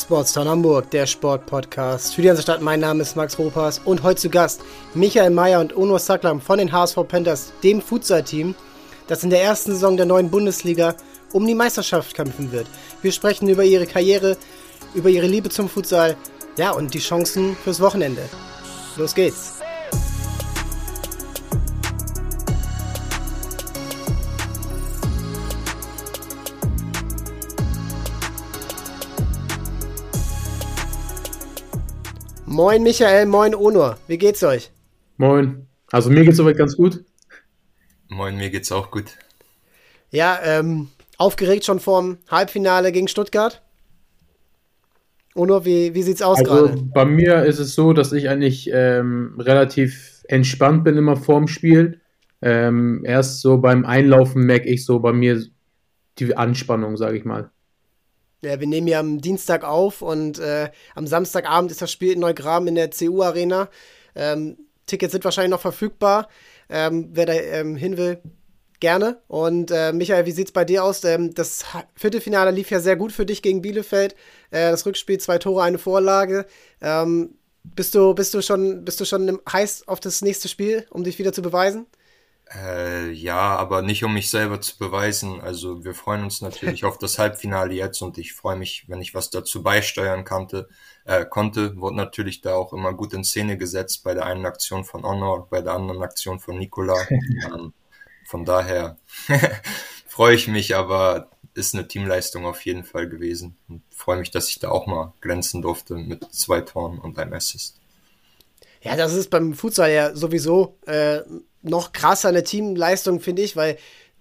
Sportstown Hamburg, der Sportpodcast für die ganze Stadt. Mein Name ist Max Ropas und heute zu Gast Michael Mayer und Ono Saklam von den HSV Panthers, dem Futsal-Team, das in der ersten Saison der neuen Bundesliga um die Meisterschaft kämpfen wird. Wir sprechen über ihre Karriere, über ihre Liebe zum Futsal, ja und die Chancen fürs Wochenende. Los geht's! Moin Michael, moin Onur. Wie geht's euch? Moin. Also mir geht's soweit ganz gut. Moin, mir geht's auch gut. Ja, ähm, aufgeregt schon vorm Halbfinale gegen Stuttgart? Onur, wie, wie sieht's aus also, gerade? Bei mir ist es so, dass ich eigentlich ähm, relativ entspannt bin immer vorm Spiel. Ähm, erst so beim Einlaufen merke ich so bei mir die Anspannung, sage ich mal. Ja, wir nehmen ja am Dienstag auf und äh, am Samstagabend ist das Spiel in Neugraben in der CU Arena. Ähm, Tickets sind wahrscheinlich noch verfügbar. Ähm, wer da ähm, hin will, gerne. Und äh, Michael, wie sieht's bei dir aus? Ähm, das Viertelfinale lief ja sehr gut für dich gegen Bielefeld. Äh, das Rückspiel, zwei Tore, eine Vorlage. Ähm, bist du, bist du schon, bist du schon heiß auf das nächste Spiel, um dich wieder zu beweisen? Äh, ja, aber nicht um mich selber zu beweisen. Also wir freuen uns natürlich auf das Halbfinale jetzt und ich freue mich, wenn ich was dazu beisteuern konnte. Äh, konnte, wurde natürlich da auch immer gut in Szene gesetzt bei der einen Aktion von Honor, bei der anderen Aktion von Nikola. ähm, von daher freue ich mich, aber ist eine Teamleistung auf jeden Fall gewesen und freue mich, dass ich da auch mal glänzen durfte mit zwei Toren und einem Assist. Ja, das ist beim Futsal ja sowieso äh, noch krasser eine Teamleistung, finde ich, weil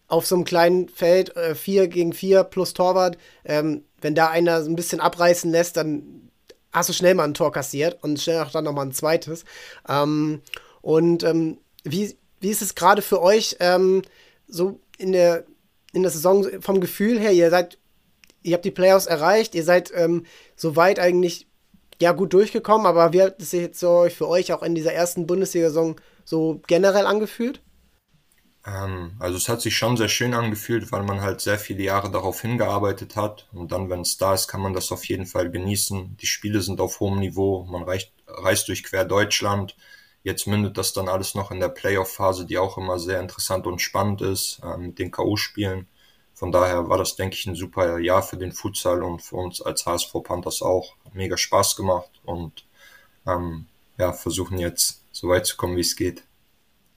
auf so einem kleinen Feld äh, 4 gegen 4 plus Torwart, ähm, wenn da einer so ein bisschen abreißen lässt, dann hast du schnell mal ein Tor kassiert und schnell auch dann nochmal ein zweites. Ähm, und ähm, wie, wie ist es gerade für euch ähm, so in der, in der Saison vom Gefühl her? Ihr seid, ihr habt die Playoffs erreicht, ihr seid ähm, soweit eigentlich ja gut durchgekommen, aber wie hat es jetzt so für euch auch in dieser ersten Bundesliga-Saison so generell angefühlt? Ähm, also es hat sich schon sehr schön angefühlt, weil man halt sehr viele Jahre darauf hingearbeitet hat und dann, wenn es da ist, kann man das auf jeden Fall genießen. Die Spiele sind auf hohem Niveau, man reicht, reist durch quer Deutschland. Jetzt mündet das dann alles noch in der Playoff-Phase, die auch immer sehr interessant und spannend ist, äh, mit den K.O.-Spielen. Von daher war das, denke ich, ein super Jahr für den Futsal und für uns als HSV Panthers auch. Mega Spaß gemacht und ähm, ja, versuchen jetzt so weit zu kommen, wie es geht.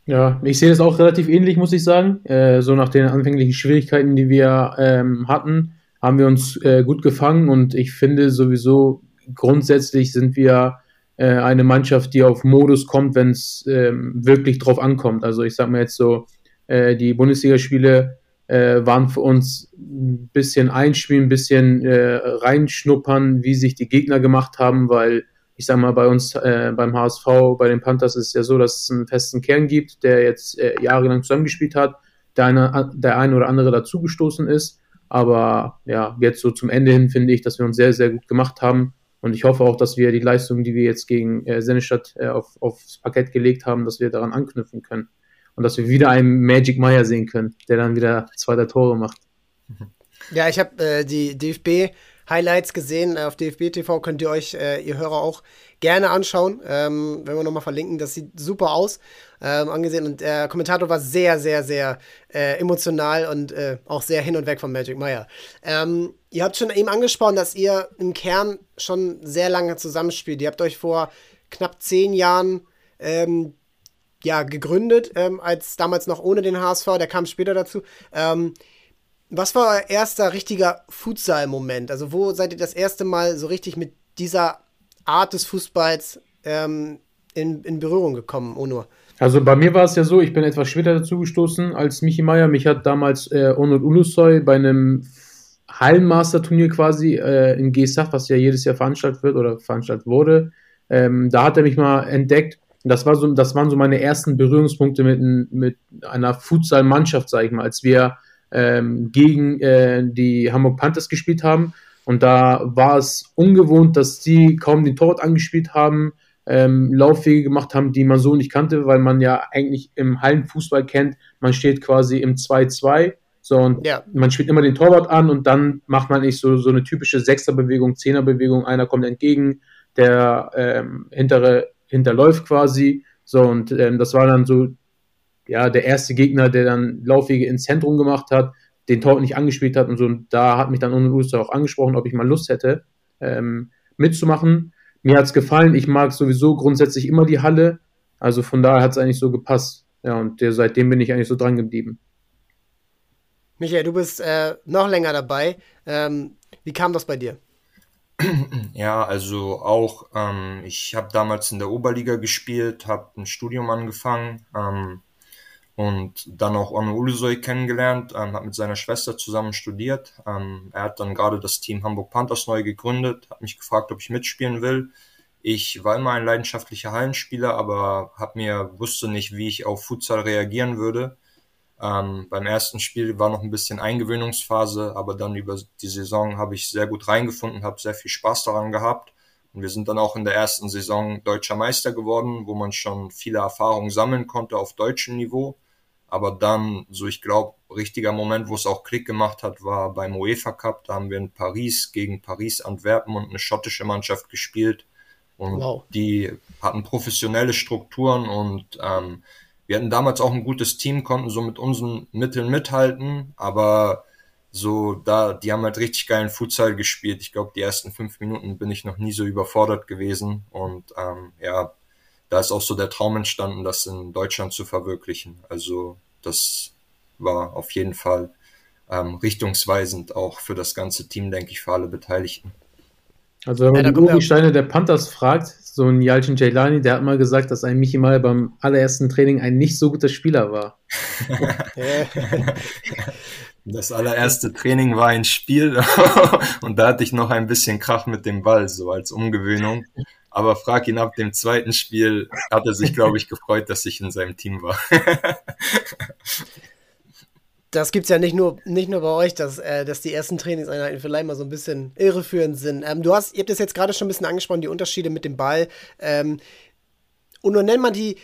Ja, ich sehe das auch relativ ähnlich, muss ich sagen. Äh, so nach den anfänglichen Schwierigkeiten, die wir ähm, hatten, haben wir uns äh, gut gefangen und ich finde sowieso grundsätzlich sind wir äh, eine Mannschaft, die auf Modus kommt, wenn es ähm, wirklich drauf ankommt. Also ich sage mal jetzt so, äh, die Bundesligaspiele äh, waren für uns ein bisschen einspielen, ein bisschen äh, reinschnuppern, wie sich die Gegner gemacht haben, weil ich sage mal, bei uns äh, beim HSV, bei den Panthers ist es ja so, dass es einen festen Kern gibt, der jetzt äh, jahrelang zusammengespielt hat, der eine, der eine oder andere dazugestoßen ist. Aber ja, jetzt so zum Ende hin finde ich, dass wir uns sehr, sehr gut gemacht haben. Und ich hoffe auch, dass wir die Leistung, die wir jetzt gegen äh, Sennestadt äh, auf, aufs Parkett gelegt haben, dass wir daran anknüpfen können und dass wir wieder einen Magic Meyer sehen können, der dann wieder zwei der Tore macht. Ja, ich habe äh, die DFB Highlights gesehen auf DFB TV, könnt ihr euch, äh, ihr Hörer auch gerne anschauen. Ähm, wenn wir nochmal verlinken, das sieht super aus, ähm, angesehen. Und der Kommentator war sehr, sehr, sehr äh, emotional und äh, auch sehr hin und weg von Magic Meyer. Ähm, ihr habt schon eben angesprochen, dass ihr im Kern schon sehr lange zusammenspielt. Ihr habt euch vor knapp zehn Jahren ähm, ja, gegründet, ähm, als damals noch ohne den HSV, der kam später dazu. Was war euer erster richtiger Futsal-Moment? Also, wo seid ihr das erste Mal so richtig mit dieser Art des Fußballs ähm, in, in Berührung gekommen, Onur? Also bei mir war es ja so, ich bin etwas später dazu gestoßen als Michi Meier. Mich hat damals äh, Onur Ulusoy bei einem Hallenmaster-Turnier quasi äh, in GSAF, was ja jedes Jahr veranstaltet wird oder veranstaltet wurde, ähm, da hat er mich mal entdeckt das, war so, das waren so meine ersten Berührungspunkte mit, mit einer Futsal-Mannschaft, sag ich mal, als wir ähm, gegen äh, die Hamburg Panthers gespielt haben. Und da war es ungewohnt, dass die kaum den Torwart angespielt haben, ähm, Laufwege gemacht haben, die man so nicht kannte, weil man ja eigentlich im Hallenfußball kennt, man steht quasi im 2-2, So, und ja. man spielt immer den Torwart an und dann macht man nicht so, so eine typische Sechserbewegung, Zehnerbewegung, einer kommt entgegen, der ähm, hintere hinterläuft quasi. So, und ähm, das war dann so, ja, der erste Gegner, der dann Laufwege ins Zentrum gemacht hat, den Torwart nicht angespielt hat und so. Und da hat mich dann Ohne Uster auch angesprochen, ob ich mal Lust hätte, ähm, mitzumachen. Mir hat es gefallen. Ich mag sowieso grundsätzlich immer die Halle. Also von daher hat es eigentlich so gepasst. Ja, und der, seitdem bin ich eigentlich so dran geblieben. Michael, du bist äh, noch länger dabei. Ähm, wie kam das bei dir? Ja, also auch, ähm, ich habe damals in der Oberliga gespielt, habe ein Studium angefangen ähm, und dann auch Onno Ulusoy kennengelernt, ähm, habe mit seiner Schwester zusammen studiert. Ähm, er hat dann gerade das Team Hamburg Panthers neu gegründet, hat mich gefragt, ob ich mitspielen will. Ich war immer ein leidenschaftlicher Hallenspieler, aber hab mir wusste nicht, wie ich auf Futsal reagieren würde. Ähm, beim ersten Spiel war noch ein bisschen Eingewöhnungsphase, aber dann über die Saison habe ich sehr gut reingefunden, habe sehr viel Spaß daran gehabt. Und wir sind dann auch in der ersten Saison deutscher Meister geworden, wo man schon viele Erfahrungen sammeln konnte auf deutschem Niveau. Aber dann, so ich glaube, richtiger Moment, wo es auch Klick gemacht hat, war beim UEFA Cup. Da haben wir in Paris gegen Paris Antwerpen und eine schottische Mannschaft gespielt. Und wow. die hatten professionelle Strukturen und ähm, wir hatten damals auch ein gutes Team, konnten so mit unseren Mitteln mithalten, aber so da, die haben halt richtig geilen Futsal gespielt. Ich glaube, die ersten fünf Minuten bin ich noch nie so überfordert gewesen und ähm, ja, da ist auch so der Traum entstanden, das in Deutschland zu verwirklichen. Also das war auf jeden Fall ähm, richtungsweisend auch für das ganze Team, denke ich, für alle Beteiligten. Also wenn man ja, die Uri-Steine der Panthers fragt, so ein Yalcin Jailani, der hat mal gesagt, dass ein Michi mal beim allerersten Training ein nicht so guter Spieler war. das allererste Training war ein Spiel und da hatte ich noch ein bisschen Krach mit dem Ball, so als Umgewöhnung. Aber frag ihn ab dem zweiten Spiel, hat er sich, glaube ich, gefreut, dass ich in seinem Team war das gibt es ja nicht nur, nicht nur bei euch, dass, äh, dass die ersten Trainingseinheiten vielleicht mal so ein bisschen irreführend sind. Ähm, du hast, ihr habt das jetzt gerade schon ein bisschen angesprochen, die Unterschiede mit dem Ball. Ähm, und nun nennt man die,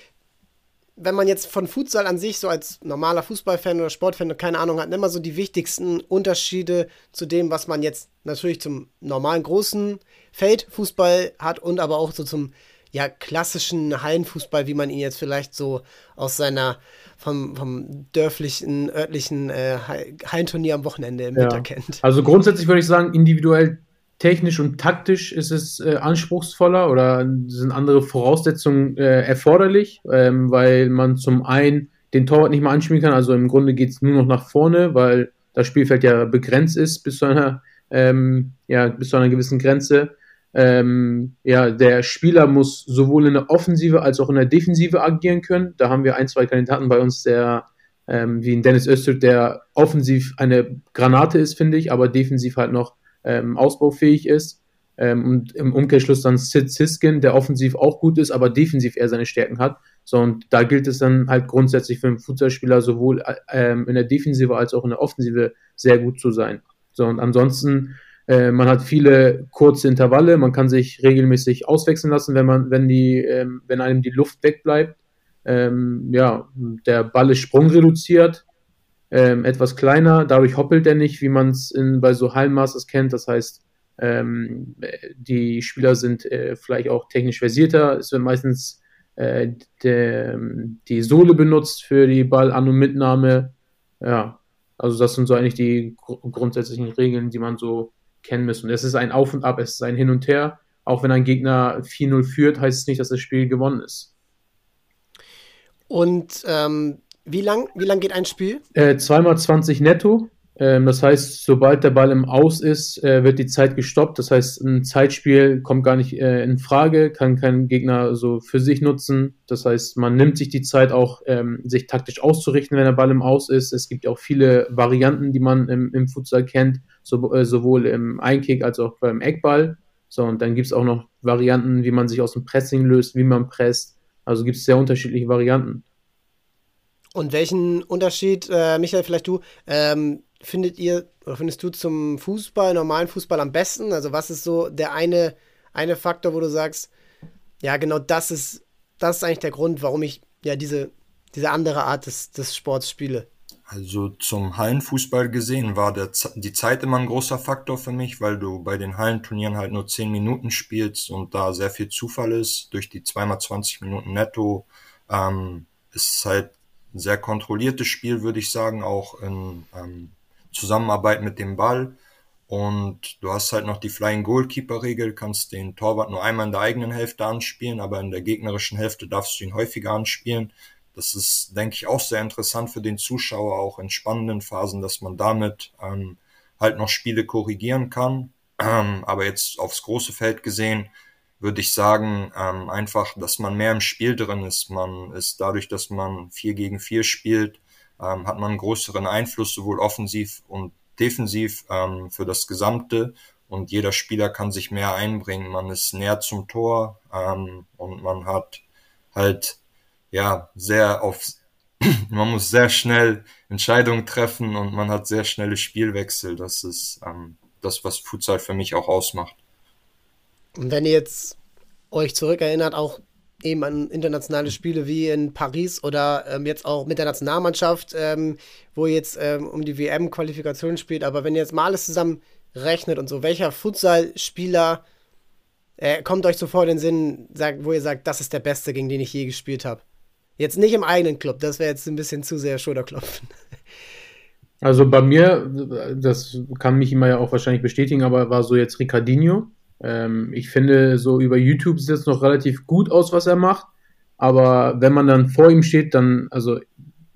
wenn man jetzt von Futsal an sich so als normaler Fußballfan oder Sportfan keine Ahnung hat, man so die wichtigsten Unterschiede zu dem, was man jetzt natürlich zum normalen großen Feldfußball hat und aber auch so zum ja, klassischen Hallenfußball, wie man ihn jetzt vielleicht so aus seiner vom, vom dörflichen, örtlichen äh, Hallenturnier am Wochenende im ja. Winter kennt. Also grundsätzlich würde ich sagen, individuell technisch und taktisch ist es äh, anspruchsvoller oder sind andere Voraussetzungen äh, erforderlich, ähm, weil man zum einen den Torwart nicht mehr anspielen kann, also im Grunde geht es nur noch nach vorne, weil das Spielfeld ja begrenzt ist bis zu einer, ähm, ja, bis zu einer gewissen Grenze. Ähm, ja, der Spieler muss sowohl in der Offensive als auch in der Defensive agieren können. Da haben wir ein, zwei Kandidaten bei uns, der ähm, wie in Dennis Öztürk, der offensiv eine Granate ist, finde ich, aber defensiv halt noch ähm, ausbaufähig ist. Ähm, und im Umkehrschluss dann Sid Siskin, der offensiv auch gut ist, aber defensiv eher seine Stärken hat. So, und da gilt es dann halt grundsätzlich für einen Fußballspieler sowohl ähm, in der Defensive als auch in der Offensive sehr gut zu sein. So, und ansonsten äh, man hat viele kurze Intervalle, man kann sich regelmäßig auswechseln lassen, wenn man, wenn die, ähm, wenn einem die Luft wegbleibt. Ähm, ja, der Ball ist sprungreduziert, ähm, etwas kleiner, dadurch hoppelt er nicht, wie man es bei so Hallenmasters kennt. Das heißt, ähm, die Spieler sind äh, vielleicht auch technisch versierter. Es wird meistens äh, de, die Sohle benutzt für die Ballan- und Mitnahme. Ja, also das sind so eigentlich die gr grundsätzlichen Regeln, die man so kennen müssen. Es ist ein Auf und Ab, es ist ein Hin und Her. Auch wenn ein Gegner 4-0 führt, heißt es nicht, dass das Spiel gewonnen ist. Und ähm, wie lang, wie lang geht ein Spiel? Äh, zweimal 20 netto. Ähm, das heißt, sobald der Ball im Aus ist, äh, wird die Zeit gestoppt. Das heißt, ein Zeitspiel kommt gar nicht äh, in Frage, kann kein Gegner so für sich nutzen. Das heißt, man nimmt sich die Zeit auch, ähm, sich taktisch auszurichten, wenn der Ball im Aus ist. Es gibt auch viele Varianten, die man im, im Futsal kennt so, äh, sowohl im Einkick als auch beim Eckball. So, und dann gibt es auch noch Varianten, wie man sich aus dem Pressing löst, wie man presst. Also gibt es sehr unterschiedliche Varianten. Und welchen Unterschied, äh, Michael, vielleicht du, ähm, findet ihr oder findest du zum Fußball, normalen Fußball am besten? Also was ist so der eine, eine Faktor, wo du sagst, ja, genau das ist, das ist eigentlich der Grund, warum ich ja diese, diese andere Art des, des Sports spiele? Also zum Hallenfußball gesehen war der, die Zeit immer ein großer Faktor für mich, weil du bei den Hallenturnieren halt nur 10 Minuten spielst und da sehr viel Zufall ist. Durch die zweimal 20 Minuten netto ähm, ist halt ein sehr kontrolliertes Spiel, würde ich sagen, auch in ähm, Zusammenarbeit mit dem Ball. Und du hast halt noch die Flying Goalkeeper Regel, kannst den Torwart nur einmal in der eigenen Hälfte anspielen, aber in der gegnerischen Hälfte darfst du ihn häufiger anspielen. Das ist, denke ich, auch sehr interessant für den Zuschauer, auch in spannenden Phasen, dass man damit ähm, halt noch Spiele korrigieren kann. Ähm, aber jetzt aufs große Feld gesehen, würde ich sagen, ähm, einfach, dass man mehr im Spiel drin ist. Man ist dadurch, dass man vier gegen vier spielt, ähm, hat man einen größeren Einfluss, sowohl offensiv und defensiv ähm, für das Gesamte. Und jeder Spieler kann sich mehr einbringen. Man ist näher zum Tor ähm, und man hat halt ja, sehr auf, man muss sehr schnell Entscheidungen treffen und man hat sehr schnelle Spielwechsel. Das ist ähm, das, was Futsal für mich auch ausmacht. Und wenn ihr jetzt euch zurückerinnert, auch eben an internationale Spiele wie in Paris oder ähm, jetzt auch mit der Nationalmannschaft, ähm, wo ihr jetzt ähm, um die WM-Qualifikation spielt, aber wenn ihr jetzt mal alles zusammen rechnet und so, welcher Futsal-Spieler äh, kommt euch so vor den Sinn, sagt, wo ihr sagt, das ist der Beste, gegen den ich je gespielt habe? Jetzt nicht im eigenen Club, das wäre jetzt ein bisschen zu sehr Schulterklopfen. Also bei mir, das kann mich immer ja auch wahrscheinlich bestätigen, aber war so jetzt Ricardinho. Ähm, ich finde, so über YouTube sieht es noch relativ gut aus, was er macht. Aber wenn man dann vor ihm steht, dann, also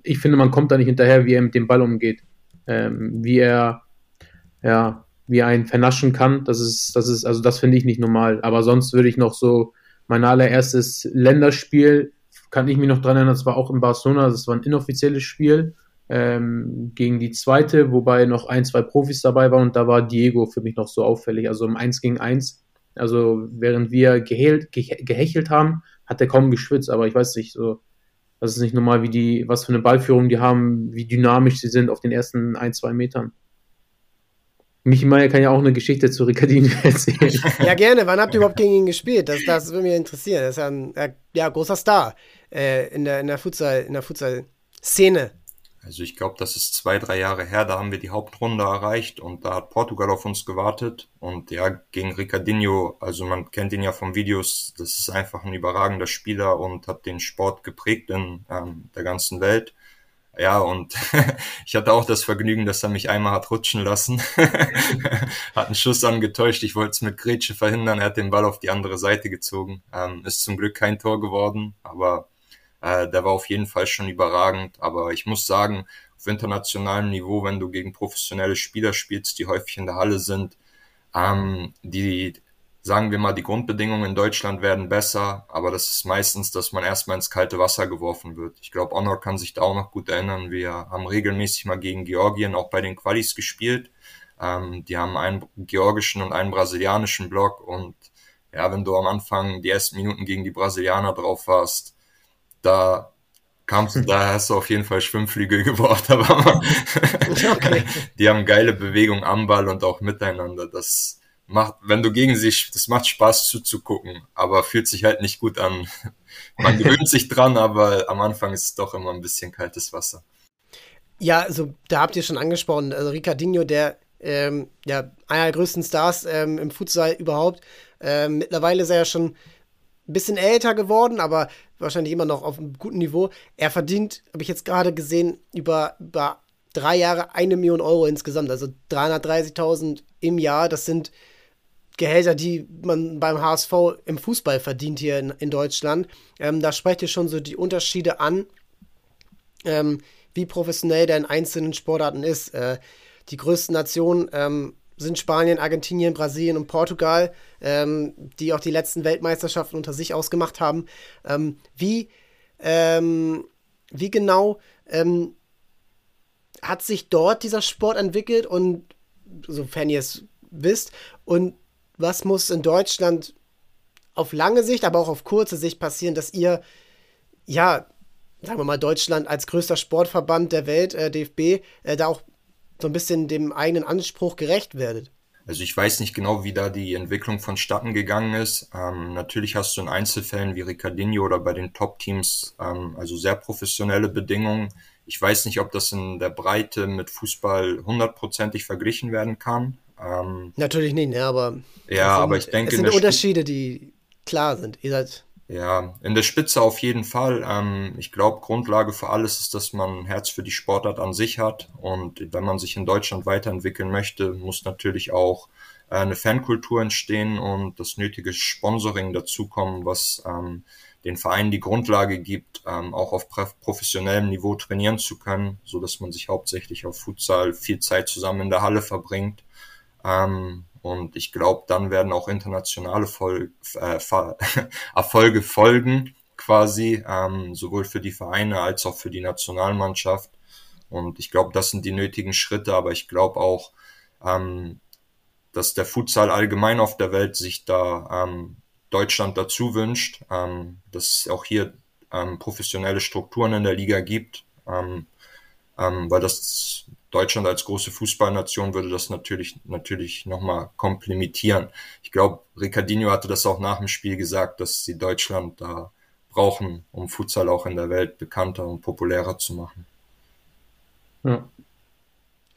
ich finde, man kommt da nicht hinterher, wie er mit dem Ball umgeht. Ähm, wie er, ja, wie er einen vernaschen kann. Das ist, das ist, also das finde ich nicht normal. Aber sonst würde ich noch so mein allererstes Länderspiel kann ich mich noch dran erinnern, das war auch in Barcelona, das war ein inoffizielles Spiel ähm, gegen die zweite, wobei noch ein, zwei Profis dabei waren und da war Diego für mich noch so auffällig, also im 1 gegen 1. Also während wir gehält, ge gehechelt haben, hat er kaum geschwitzt, aber ich weiß nicht, so, das ist nicht normal, wie die, was für eine Ballführung die haben, wie dynamisch sie sind auf den ersten ein, zwei Metern. Michi Meier kann ja auch eine Geschichte zu Ricardini erzählen. Ja, gerne. Wann habt ihr überhaupt gegen ihn gespielt? Das, das würde mich interessieren. Das ist ja ein ja, großer Star äh, in der, in der Futsal-Szene. Also ich glaube, das ist zwei, drei Jahre her, da haben wir die Hauptrunde erreicht und da hat Portugal auf uns gewartet. Und ja, gegen Ricardinho, also man kennt ihn ja vom Videos, das ist einfach ein überragender Spieler und hat den Sport geprägt in ähm, der ganzen Welt. Ja, und ich hatte auch das Vergnügen, dass er mich einmal hat rutschen lassen. hat einen Schuss angetäuscht. Ich wollte es mit Grätsche verhindern. Er hat den Ball auf die andere Seite gezogen. Ähm, ist zum Glück kein Tor geworden, aber äh, der war auf jeden Fall schon überragend. Aber ich muss sagen, auf internationalem Niveau, wenn du gegen professionelle Spieler spielst, die häufig in der Halle sind, ähm, die sagen wir mal, die Grundbedingungen in Deutschland werden besser, aber das ist meistens, dass man erstmal ins kalte Wasser geworfen wird. Ich glaube, Honor kann sich da auch noch gut erinnern. Wir haben regelmäßig mal gegen Georgien auch bei den Qualis gespielt. Ähm, die haben einen georgischen und einen brasilianischen Block und ja, wenn du am Anfang die ersten Minuten gegen die Brasilianer drauf warst, da kamst du, da hast du auf jeden Fall Schwimmflügel gebraucht, aber okay. die haben geile Bewegung am Ball und auch miteinander. Das macht, wenn du gegen sie, das macht Spaß zuzugucken, aber fühlt sich halt nicht gut an. Man gewöhnt sich dran, aber am Anfang ist es doch immer ein bisschen kaltes Wasser. Ja, also da habt ihr schon angesprochen, also Ricardinho, der ähm, ja, einer der größten Stars ähm, im Futsal überhaupt. Ähm, mittlerweile ist er ja schon ein bisschen älter geworden, aber wahrscheinlich immer noch auf einem guten Niveau. Er verdient, habe ich jetzt gerade gesehen, über, über drei Jahre eine Million Euro insgesamt, also 330.000 im Jahr. Das sind Gehälter, die man beim HSV im Fußball verdient hier in, in Deutschland. Ähm, da sprecht ihr schon so die Unterschiede an, ähm, wie professionell der in einzelnen Sportarten ist. Äh, die größten Nationen ähm, sind Spanien, Argentinien, Brasilien und Portugal, ähm, die auch die letzten Weltmeisterschaften unter sich ausgemacht haben. Ähm, wie, ähm, wie genau hat sich dort dieser Sport entwickelt und sofern ihr es wisst und was muss in Deutschland auf lange Sicht, aber auch auf kurze Sicht passieren, dass ihr, ja, sagen wir mal, Deutschland als größter Sportverband der Welt, äh, DFB, äh, da auch so ein bisschen dem eigenen Anspruch gerecht werdet? Also ich weiß nicht genau, wie da die Entwicklung vonstatten gegangen ist. Ähm, natürlich hast du in Einzelfällen wie Ricardinho oder bei den Top-Teams ähm, also sehr professionelle Bedingungen. Ich weiß nicht, ob das in der Breite mit Fußball hundertprozentig verglichen werden kann. Ähm, Natürlich nicht, ne, aber ja, sind, aber ich denke, es sind Unterschiede, die klar sind. Ihr seid ja, in der Spitze auf jeden Fall. Ähm, ich glaube, Grundlage für alles ist, dass man ein Herz für die Sportart an sich hat. Und wenn man sich in Deutschland weiterentwickeln möchte, muss natürlich auch äh, eine Fankultur entstehen und das nötige Sponsoring dazukommen, was ähm, den Vereinen die Grundlage gibt, ähm, auch auf professionellem Niveau trainieren zu können, so dass man sich hauptsächlich auf Futsal viel Zeit zusammen in der Halle verbringt. Ähm, und ich glaube, dann werden auch internationale Vol äh, Erfolge folgen, quasi, ähm, sowohl für die Vereine als auch für die Nationalmannschaft. Und ich glaube, das sind die nötigen Schritte, aber ich glaube auch, ähm, dass der Futsal allgemein auf der Welt sich da ähm, Deutschland dazu wünscht, ähm, dass es auch hier ähm, professionelle Strukturen in der Liga gibt, ähm, ähm, weil das Deutschland als große Fußballnation würde das natürlich, natürlich nochmal komplementieren. Ich glaube, Ricardinho hatte das auch nach dem Spiel gesagt, dass sie Deutschland da brauchen, um Futsal auch in der Welt bekannter und populärer zu machen. Ja.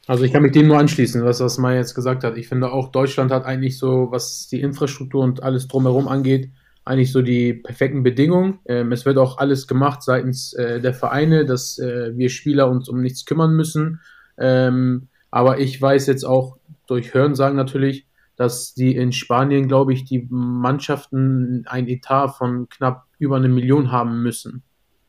Also ich kann mich dem nur anschließen, was, was Mai jetzt gesagt hat. Ich finde auch, Deutschland hat eigentlich so, was die Infrastruktur und alles drumherum angeht, eigentlich so die perfekten Bedingungen. Ähm, es wird auch alles gemacht seitens äh, der Vereine, dass äh, wir Spieler uns um nichts kümmern müssen. Ähm, aber ich weiß jetzt auch durch Hörensagen natürlich, dass die in Spanien, glaube ich, die Mannschaften ein Etat von knapp über eine Million haben müssen.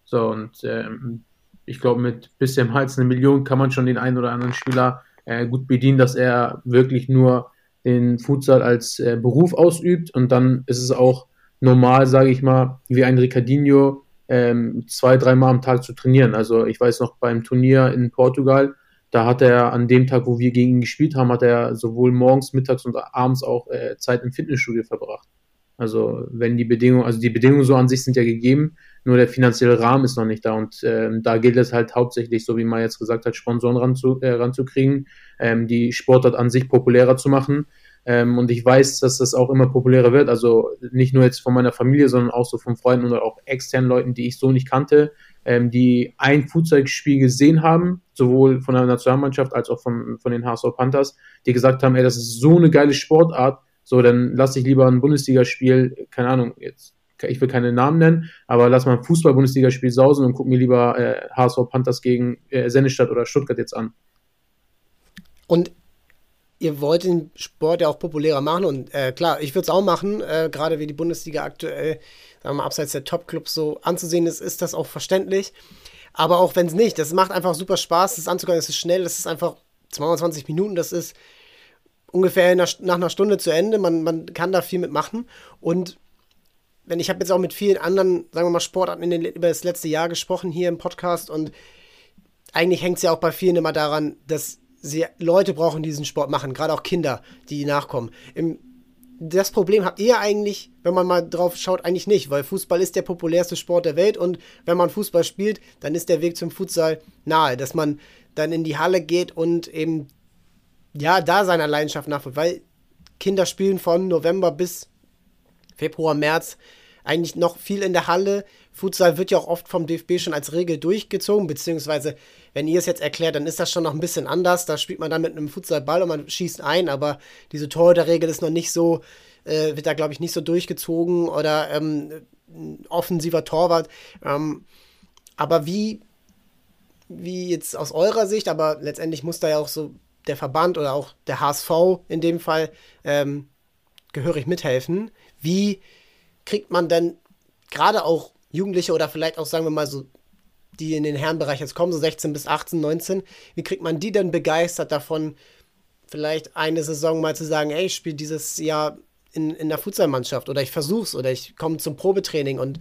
So, und ähm, ich glaube, mit bisschen im Hals eine Million kann man schon den einen oder anderen Spieler äh, gut bedienen, dass er wirklich nur den Futsal als äh, Beruf ausübt und dann ist es auch normal, sage ich mal, wie ein Ricardinho ähm, zwei, dreimal am Tag zu trainieren. Also ich weiß noch beim Turnier in Portugal, da hat er an dem Tag, wo wir gegen ihn gespielt haben, hat er sowohl morgens, mittags und abends auch äh, Zeit im Fitnessstudio verbracht. Also wenn die Bedingungen, also die Bedingungen so an sich sind ja gegeben, nur der finanzielle Rahmen ist noch nicht da und ähm, da gilt es halt hauptsächlich, so wie man jetzt gesagt hat, Sponsoren ranzu, äh, ranzukriegen, ähm, die Sportart an sich populärer zu machen. Ähm, und ich weiß, dass das auch immer populärer wird. Also nicht nur jetzt von meiner Familie, sondern auch so von Freunden oder auch externen Leuten, die ich so nicht kannte, ähm, die ein Fußballspiel gesehen haben, sowohl von der Nationalmannschaft als auch von, von den HSV Panthers, die gesagt haben, ey, das ist so eine geile Sportart, so, dann lass ich lieber ein Bundesligaspiel, keine Ahnung, jetzt, ich will keine Namen nennen, aber lass mal ein Fußball-Bundesligaspiel sausen und guck mir lieber äh, HSV Panthers gegen äh, Sennestadt oder Stuttgart jetzt an. Und ihr wollt den Sport ja auch populärer machen und äh, klar, ich würde es auch machen, äh, gerade wie die Bundesliga aktuell, sagen wir mal, abseits der Top-Clubs so anzusehen ist, ist das auch verständlich. Aber auch wenn es nicht, das macht einfach super Spaß, das anzugucken, das ist schnell, das ist einfach 22 Minuten, das ist ungefähr einer, nach einer Stunde zu Ende. Man, man kann da viel mitmachen. Und wenn ich habe jetzt auch mit vielen anderen, sagen wir mal, Sportarten in den, über das letzte Jahr gesprochen hier im Podcast und eigentlich hängt es ja auch bei vielen immer daran, dass sie Leute brauchen, die diesen Sport machen, gerade auch Kinder, die nachkommen. Im, das Problem habt ihr eigentlich, wenn man mal drauf schaut, eigentlich nicht, weil Fußball ist der populärste Sport der Welt und wenn man Fußball spielt, dann ist der Weg zum Futsal nahe, dass man dann in die Halle geht und eben ja, da seiner Leidenschaft nachfolgt, weil Kinder spielen von November bis Februar, März eigentlich noch viel in der Halle. Futsal wird ja auch oft vom DFB schon als Regel durchgezogen, beziehungsweise, wenn ihr es jetzt erklärt, dann ist das schon noch ein bisschen anders. Da spielt man dann mit einem Futsalball und man schießt ein, aber diese Torhüterregel ist noch nicht so, äh, wird da, glaube ich, nicht so durchgezogen oder ähm, offensiver Torwart. Ähm, aber wie, wie jetzt aus eurer Sicht, aber letztendlich muss da ja auch so der Verband oder auch der HSV in dem Fall ähm, gehörig mithelfen. Wie kriegt man denn gerade auch Jugendliche oder vielleicht auch, sagen wir mal, so, die in den Herrenbereich jetzt kommen, so 16 bis 18, 19, wie kriegt man die denn begeistert davon, vielleicht eine Saison mal zu sagen, ey, ich spiele dieses Jahr in, in der Futsalmannschaft oder ich versuch's oder ich komme zum Probetraining und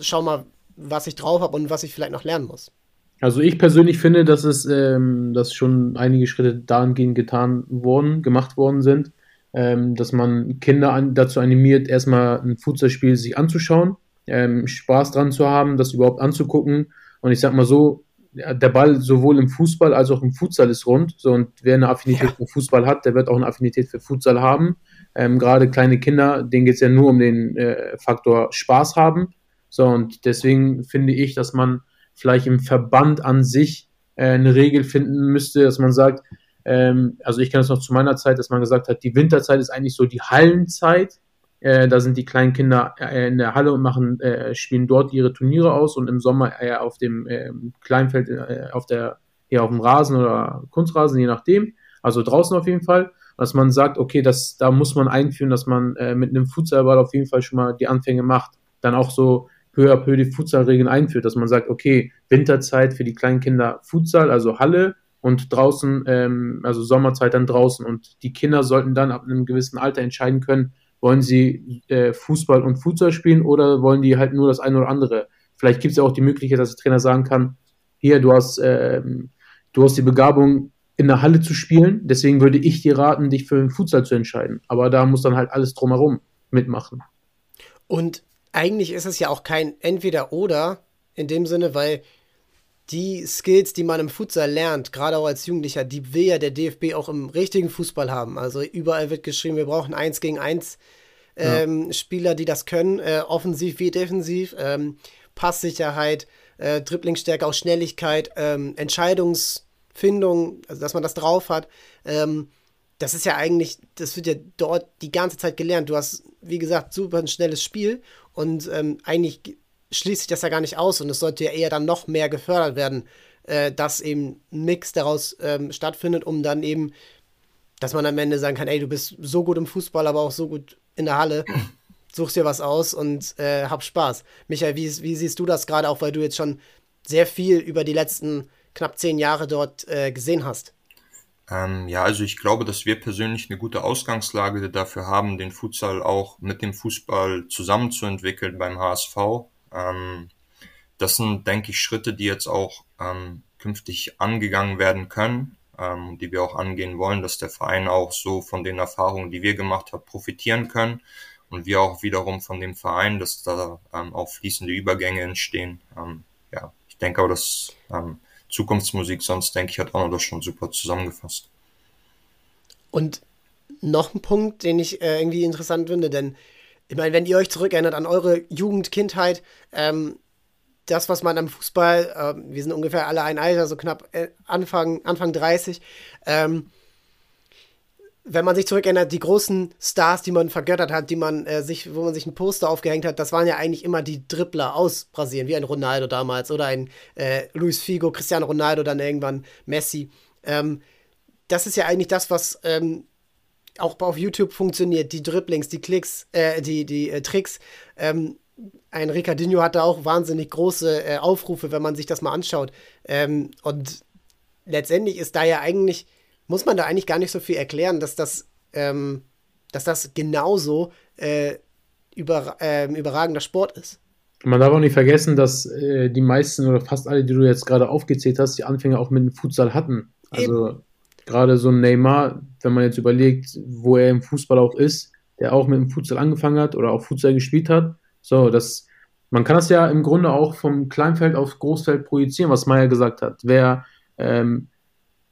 schau mal, was ich drauf habe und was ich vielleicht noch lernen muss. Also ich persönlich finde, dass es ähm, dass schon einige Schritte dahingehend getan worden, gemacht worden sind, ähm, dass man Kinder an, dazu animiert, erstmal ein Futsalspiel sich anzuschauen, ähm, Spaß dran zu haben, das überhaupt anzugucken. Und ich sag mal so, der Ball sowohl im Fußball als auch im Futsal ist rund. So, und wer eine Affinität ja. für Fußball hat, der wird auch eine Affinität für Futsal haben. Ähm, Gerade kleine Kinder, denen geht es ja nur um den äh, Faktor Spaß haben. So, und deswegen finde ich, dass man vielleicht im Verband an sich äh, eine Regel finden müsste, dass man sagt, ähm, also ich kenne es noch zu meiner Zeit, dass man gesagt hat, die Winterzeit ist eigentlich so die Hallenzeit. Äh, da sind die kleinen Kinder äh, in der Halle und machen, äh, spielen dort ihre Turniere aus und im Sommer eher auf dem ähm, Kleinfeld, äh, auf der, ja, auf dem Rasen oder Kunstrasen, je nachdem. Also draußen auf jeden Fall. Dass man sagt, okay, das, da muss man einführen, dass man äh, mit einem Futsalball auf jeden Fall schon mal die Anfänge macht. Dann auch so peu à peu die Futsalregeln einführt, dass man sagt, okay, Winterzeit für die kleinen Kinder Futsal, also Halle, und draußen, ähm, also Sommerzeit dann draußen. Und die Kinder sollten dann ab einem gewissen Alter entscheiden können, wollen sie äh, Fußball und Futsal spielen oder wollen die halt nur das eine oder andere. Vielleicht gibt es ja auch die Möglichkeit, dass der Trainer sagen kann, hier, du hast, ähm, du hast die Begabung, in der Halle zu spielen, deswegen würde ich dir raten, dich für den Futsal zu entscheiden. Aber da muss dann halt alles drumherum mitmachen. Und eigentlich ist es ja auch kein Entweder-Oder in dem Sinne, weil die Skills, die man im Futsal lernt, gerade auch als Jugendlicher, die will ja der DFB auch im richtigen Fußball haben. Also überall wird geschrieben, wir brauchen eins gegen eins ähm, ja. Spieler, die das können, äh, offensiv wie defensiv, ähm, Passsicherheit, äh, Dribblingstärke, auch Schnelligkeit, ähm, Entscheidungsfindung, also dass man das drauf hat. Ähm, das ist ja eigentlich, das wird ja dort die ganze Zeit gelernt. Du hast, wie gesagt, super ein schnelles Spiel und ähm, eigentlich schließt sich das ja gar nicht aus und es sollte ja eher dann noch mehr gefördert werden, äh, dass eben ein Mix daraus ähm, stattfindet, um dann eben, dass man am Ende sagen kann, ey, du bist so gut im Fußball, aber auch so gut in der Halle, suchst dir was aus und äh, hab Spaß. Michael, wie, wie siehst du das gerade auch, weil du jetzt schon sehr viel über die letzten knapp zehn Jahre dort äh, gesehen hast? Ähm, ja, also ich glaube, dass wir persönlich eine gute Ausgangslage dafür haben, den Futsal auch mit dem Fußball zusammenzuentwickeln beim HSV. Ähm, das sind, denke ich, Schritte, die jetzt auch ähm, künftig angegangen werden können, ähm, die wir auch angehen wollen, dass der Verein auch so von den Erfahrungen, die wir gemacht haben, profitieren können und wir auch wiederum von dem Verein, dass da ähm, auch fließende Übergänge entstehen. Ähm, ja, ich denke aber, dass ähm, Zukunftsmusik sonst, denke ich, hat auch noch das schon super zusammengefasst. Und noch ein Punkt, den ich äh, irgendwie interessant finde, denn ich meine, wenn ihr euch zurückerinnert an eure Jugend, Kindheit, ähm, das, was man am Fußball, äh, wir sind ungefähr alle ein Alter, so knapp äh, Anfang, Anfang 30, ähm, wenn man sich zurückerinnert, die großen Stars, die man vergöttert hat, die man äh, sich, wo man sich ein Poster aufgehängt hat, das waren ja eigentlich immer die Dribbler aus Brasilien, wie ein Ronaldo damals oder ein äh, Luis Figo, Cristiano Ronaldo, dann irgendwann Messi. Ähm, das ist ja eigentlich das, was ähm, auch auf YouTube funktioniert, die Dribblings, die Klicks, äh, die, die äh, Tricks. Ähm, ein Ricardinho hatte auch wahnsinnig große äh, Aufrufe, wenn man sich das mal anschaut. Ähm, und letztendlich ist da ja eigentlich, muss man da eigentlich gar nicht so viel erklären, dass das, ähm, dass das genauso äh, über, ähm, überragender Sport ist. Man darf auch nicht vergessen, dass äh, die meisten oder fast alle, die du jetzt gerade aufgezählt hast, die Anfänger auch mit dem Futsal hatten. Also Eben gerade so ein Neymar, wenn man jetzt überlegt, wo er im Fußball auch ist, der auch mit dem Futsal angefangen hat oder auch Futsal gespielt hat. So, das, man kann das ja im Grunde auch vom Kleinfeld aufs Großfeld projizieren, was Meier gesagt hat. Wer, ähm,